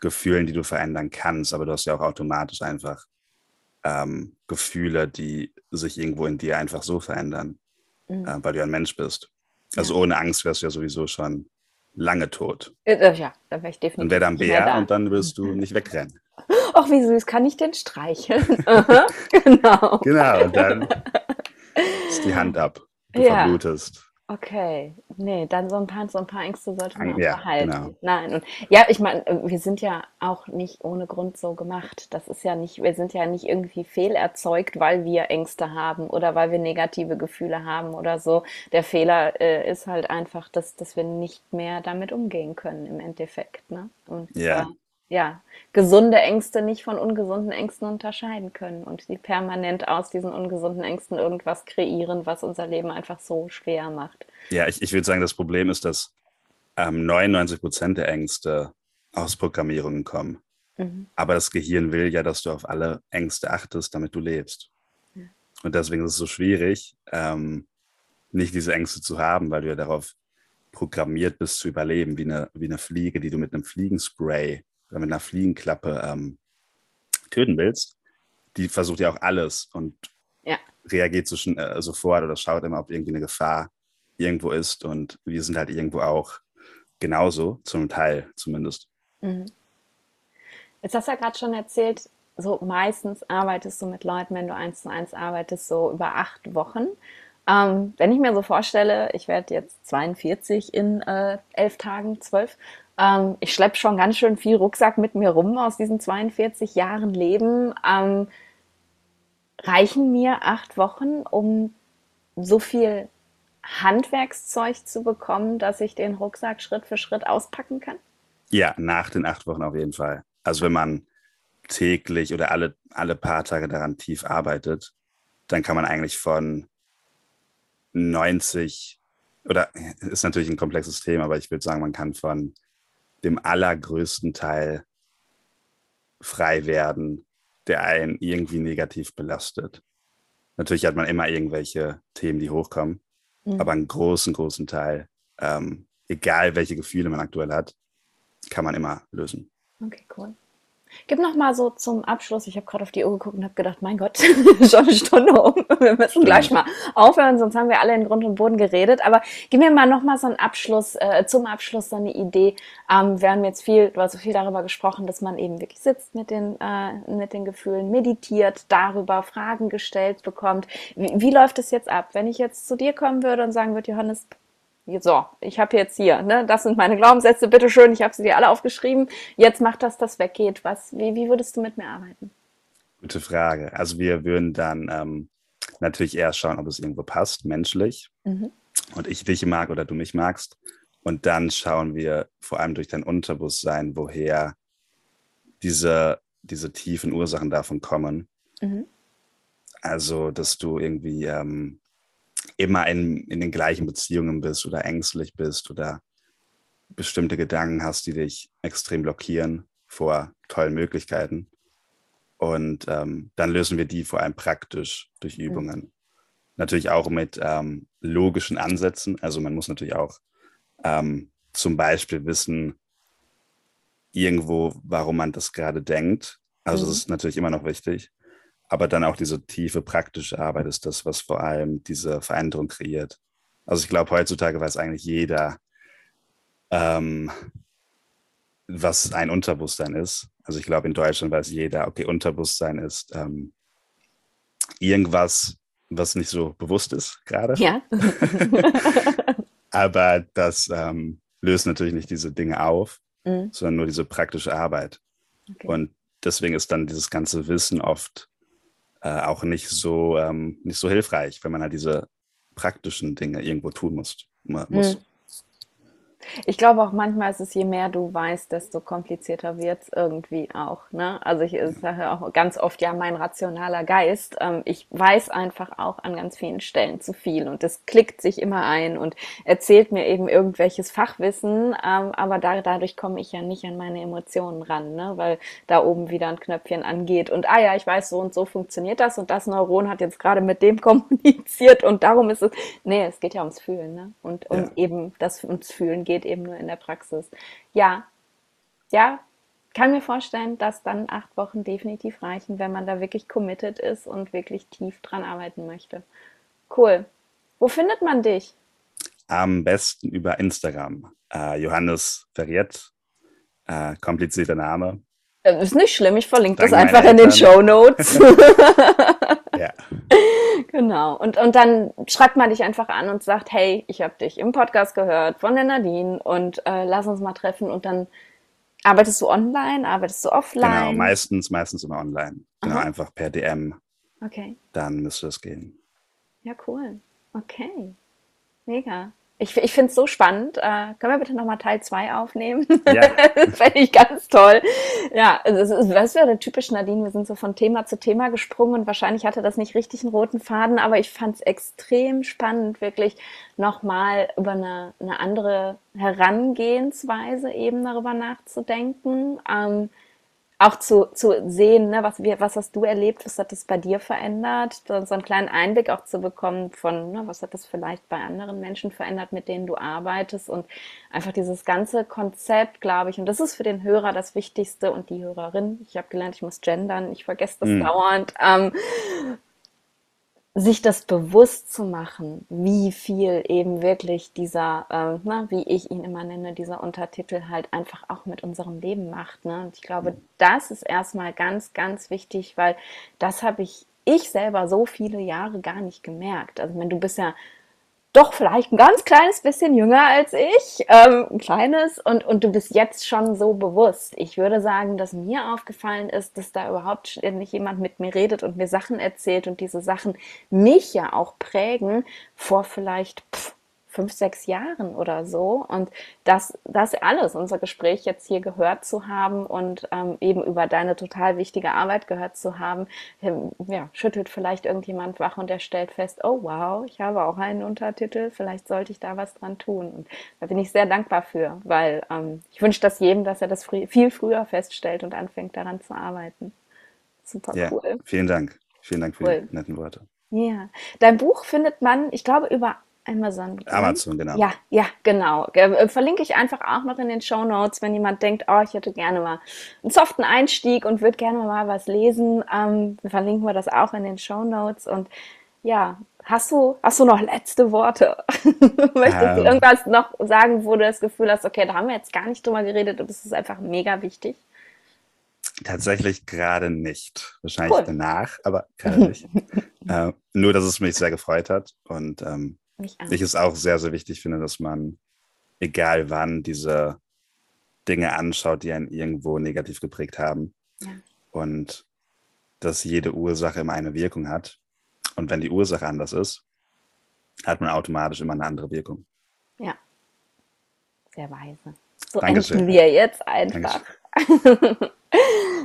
Gefühlen, die du verändern kannst. Aber du hast ja auch automatisch einfach ähm, Gefühle, die sich irgendwo in dir einfach so verändern, mhm. äh, weil du ein Mensch bist. Also ja. ohne Angst wärst du ja sowieso schon lange tot. Äh, äh, ja, dann wäre ich definitiv. Dann wäre da ein Bär und dann wirst du <laughs> nicht wegrennen. Ach, wie süß, kann ich den streicheln? <laughs> <laughs> genau. Genau, und dann ist die Hand ab. Du ja. verblutest. Okay, nee, dann so ein paar, so ein paar Ängste sollte man ja, auch behalten. Genau. Nein, und ja, ich meine, wir sind ja auch nicht ohne Grund so gemacht. Das ist ja nicht, wir sind ja nicht irgendwie fehlerzeugt, weil wir Ängste haben oder weil wir negative Gefühle haben oder so. Der Fehler äh, ist halt einfach, dass, dass wir nicht mehr damit umgehen können im Endeffekt. Ne? Und ja. Äh, ja, gesunde Ängste nicht von ungesunden Ängsten unterscheiden können und die permanent aus diesen ungesunden Ängsten irgendwas kreieren, was unser Leben einfach so schwer macht. Ja, ich, ich würde sagen, das Problem ist, dass ähm, 99 Prozent der Ängste aus Programmierungen kommen. Mhm. Aber das Gehirn will ja, dass du auf alle Ängste achtest, damit du lebst. Ja. Und deswegen ist es so schwierig, ähm, nicht diese Ängste zu haben, weil du ja darauf programmiert bist zu überleben, wie eine, wie eine Fliege, die du mit einem Fliegenspray mit einer Fliegenklappe ähm, töten willst, die versucht ja auch alles und ja. reagiert so schon, äh, sofort oder schaut immer, ob irgendwie eine Gefahr irgendwo ist. Und wir sind halt irgendwo auch genauso, zum Teil zumindest. Mhm. Jetzt hast du ja gerade schon erzählt, so meistens arbeitest du mit Leuten, wenn du eins zu eins arbeitest, so über acht Wochen. Ähm, wenn ich mir so vorstelle, ich werde jetzt 42 in äh, elf Tagen, zwölf, ähm, ich schleppe schon ganz schön viel Rucksack mit mir rum aus diesen 42 Jahren Leben. Ähm, reichen mir acht Wochen, um so viel Handwerkszeug zu bekommen, dass ich den Rucksack Schritt für Schritt auspacken kann? Ja, nach den acht Wochen auf jeden Fall. Also wenn man täglich oder alle, alle paar Tage daran tief arbeitet, dann kann man eigentlich von 90 oder ist natürlich ein komplexes Thema, aber ich würde sagen, man kann von dem allergrößten Teil frei werden, der einen irgendwie negativ belastet. Natürlich hat man immer irgendwelche Themen, die hochkommen, mhm. aber einen großen, großen Teil, ähm, egal welche Gefühle man aktuell hat, kann man immer lösen. Okay, cool. Gib noch mal so zum Abschluss. Ich habe gerade auf die Uhr geguckt und habe gedacht, mein Gott, <laughs> schon eine Stunde um. Wir müssen gleich mal aufhören, sonst haben wir alle in Grund und Boden geredet. Aber gib mir mal noch mal so einen Abschluss, äh, zum Abschluss so eine Idee. Ähm, wir haben jetzt viel, du hast so viel darüber gesprochen, dass man eben wirklich sitzt mit den, äh, mit den Gefühlen, meditiert, darüber Fragen gestellt bekommt. Wie, wie läuft es jetzt ab? Wenn ich jetzt zu dir kommen würde und sagen würde, Johannes, so, ich habe jetzt hier, ne, das sind meine Glaubenssätze, bitteschön, ich habe sie dir alle aufgeschrieben. Jetzt macht das, das weggeht. Was, wie, wie würdest du mit mir arbeiten? Gute Frage. Also wir würden dann ähm, natürlich erst schauen, ob es irgendwo passt, menschlich. Mhm. Und ich dich mag oder du mich magst. Und dann schauen wir vor allem durch dein Unterbewusstsein, woher diese, diese tiefen Ursachen davon kommen. Mhm. Also, dass du irgendwie ähm, immer in, in den gleichen Beziehungen bist oder ängstlich bist oder bestimmte Gedanken hast, die dich extrem blockieren vor tollen Möglichkeiten. Und ähm, dann lösen wir die vor allem praktisch durch. Übungen. Mhm. Natürlich auch mit ähm, logischen Ansätzen. Also man muss natürlich auch ähm, zum Beispiel wissen, irgendwo, warum man das gerade denkt. Also mhm. das ist natürlich immer noch wichtig. Aber dann auch diese tiefe praktische Arbeit ist das, was vor allem diese Veränderung kreiert. Also ich glaube, heutzutage weiß eigentlich jeder, ähm, was ein Unterbewusstsein ist. Also ich glaube, in Deutschland weiß jeder, okay, Unterbewusstsein ist ähm, irgendwas, was nicht so bewusst ist gerade. Ja. <laughs> Aber das ähm, löst natürlich nicht diese Dinge auf, mhm. sondern nur diese praktische Arbeit. Okay. Und deswegen ist dann dieses ganze Wissen oft äh, auch nicht so, ähm, nicht so hilfreich, wenn man halt diese praktischen Dinge irgendwo tun muss. muss. Hm. Ich glaube auch manchmal ist es, je mehr du weißt, desto komplizierter wird es irgendwie auch. Ne? Also ich sage auch ganz oft, ja, mein rationaler Geist, ähm, ich weiß einfach auch an ganz vielen Stellen zu viel und es klickt sich immer ein und erzählt mir eben irgendwelches Fachwissen, ähm, aber da, dadurch komme ich ja nicht an meine Emotionen ran, ne? weil da oben wieder ein Knöpfchen angeht und ah ja, ich weiß, so und so funktioniert das und das Neuron hat jetzt gerade mit dem <laughs> kommuniziert und darum ist es, nee, es geht ja ums Fühlen ne? und, und ja. eben das ums Fühlen geht geht eben nur in der Praxis. Ja, ja, kann mir vorstellen, dass dann acht Wochen definitiv reichen, wenn man da wirklich committed ist und wirklich tief dran arbeiten möchte. Cool. Wo findet man dich? Am besten über Instagram. Äh, Johannes Verriet, äh, komplizierter Name. Das ist nicht schlimm, ich verlinke das einfach in den Show Notes. <laughs> ja. Genau. Und, und dann schreibt man dich einfach an und sagt, hey, ich habe dich im Podcast gehört von der Nadine und äh, lass uns mal treffen. Und dann arbeitest du online, arbeitest du offline? Genau, meistens, meistens immer online. Genau, Aha. einfach per DM. Okay. Dann müsste es gehen. Ja, cool. Okay. Mega. Ich, ich finde es so spannend. Äh, können wir bitte nochmal Teil 2 aufnehmen? Ja. das <laughs> fände ich ganz toll. Ja, also, das wäre typisch Nadine. Wir sind so von Thema zu Thema gesprungen und wahrscheinlich hatte das nicht richtig einen roten Faden, aber ich fand es extrem spannend, wirklich nochmal über eine, eine andere Herangehensweise eben darüber nachzudenken. Ähm, auch zu, zu sehen, ne, was, wir, was hast du erlebt, was hat das bei dir verändert, so einen kleinen Einblick auch zu bekommen von, ne, was hat das vielleicht bei anderen Menschen verändert, mit denen du arbeitest? Und einfach dieses ganze Konzept, glaube ich, und das ist für den Hörer das Wichtigste und die Hörerin, ich habe gelernt, ich muss gendern, ich vergesse das mhm. dauernd, ähm, sich das bewusst zu machen, wie viel eben wirklich dieser, äh, na, wie ich ihn immer nenne, dieser Untertitel halt einfach auch mit unserem Leben macht. Ne? Und ich glaube, das ist erstmal ganz, ganz wichtig, weil das habe ich ich selber so viele Jahre gar nicht gemerkt. Also wenn du bist ja doch vielleicht ein ganz kleines bisschen jünger als ich, ähm, ein kleines, und, und du bist jetzt schon so bewusst. Ich würde sagen, dass mir aufgefallen ist, dass da überhaupt nicht jemand mit mir redet und mir Sachen erzählt und diese Sachen mich ja auch prägen vor vielleicht pff, fünf, sechs Jahren oder so. Und das, das alles, unser Gespräch jetzt hier gehört zu haben und ähm, eben über deine total wichtige Arbeit gehört zu haben, ähm, ja, schüttelt vielleicht irgendjemand wach und er stellt fest, oh wow, ich habe auch einen Untertitel, vielleicht sollte ich da was dran tun. Und da bin ich sehr dankbar für, weil ähm, ich wünsche das jedem, dass er das viel früher feststellt und anfängt daran zu arbeiten. Super ja, cool. Vielen Dank. Vielen Dank für cool. die netten Worte. Ja, dein Buch findet man, ich glaube, über Amazon. Amazon, genau. Ja, ja, genau. Äh, verlinke ich einfach auch noch in den Show Notes, wenn jemand denkt, oh, ich hätte gerne mal einen soften Einstieg und würde gerne mal was lesen. Ähm, verlinken wir das auch in den Show Notes. Und ja, hast du, hast du noch letzte Worte? <laughs> Möchtest ähm, du irgendwas noch sagen, wo du das Gefühl hast, okay, da haben wir jetzt gar nicht drüber geredet und es ist einfach mega wichtig? Tatsächlich gerade nicht. Wahrscheinlich cool. danach, aber gerade nicht. <laughs> äh, nur, dass es mich sehr gefreut hat und ähm, ich es auch sehr, sehr wichtig finde, dass man, egal wann, diese Dinge anschaut, die einen irgendwo negativ geprägt haben. Ja. Und dass jede Ursache immer eine Wirkung hat. Und wenn die Ursache anders ist, hat man automatisch immer eine andere Wirkung. Ja. Sehr weise. So Dankeschön. enden wir jetzt einfach. <laughs>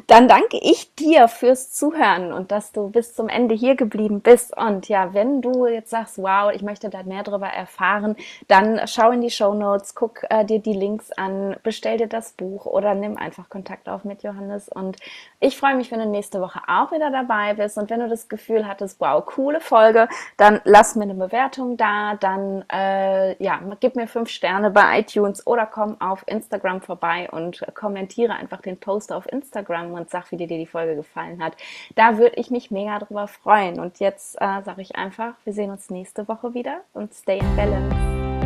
Dann danke ich dir fürs Zuhören und dass du bis zum Ende hier geblieben bist. Und ja, wenn du jetzt sagst, wow, ich möchte da mehr darüber erfahren, dann schau in die Show Notes, guck äh, dir die Links an, bestell dir das Buch oder nimm einfach Kontakt auf mit Johannes. Und ich freue mich, wenn du nächste Woche auch wieder dabei bist. Und wenn du das Gefühl hattest, wow, coole Folge, dann lass mir eine Bewertung da, dann äh, ja, gib mir fünf Sterne bei iTunes oder komm auf Instagram vorbei und kommentiere einfach den Post auf Instagram und sag, wie dir die Folge gefallen hat. Da würde ich mich mega drüber freuen. Und jetzt äh, sage ich einfach, wir sehen uns nächste Woche wieder und stay in balance.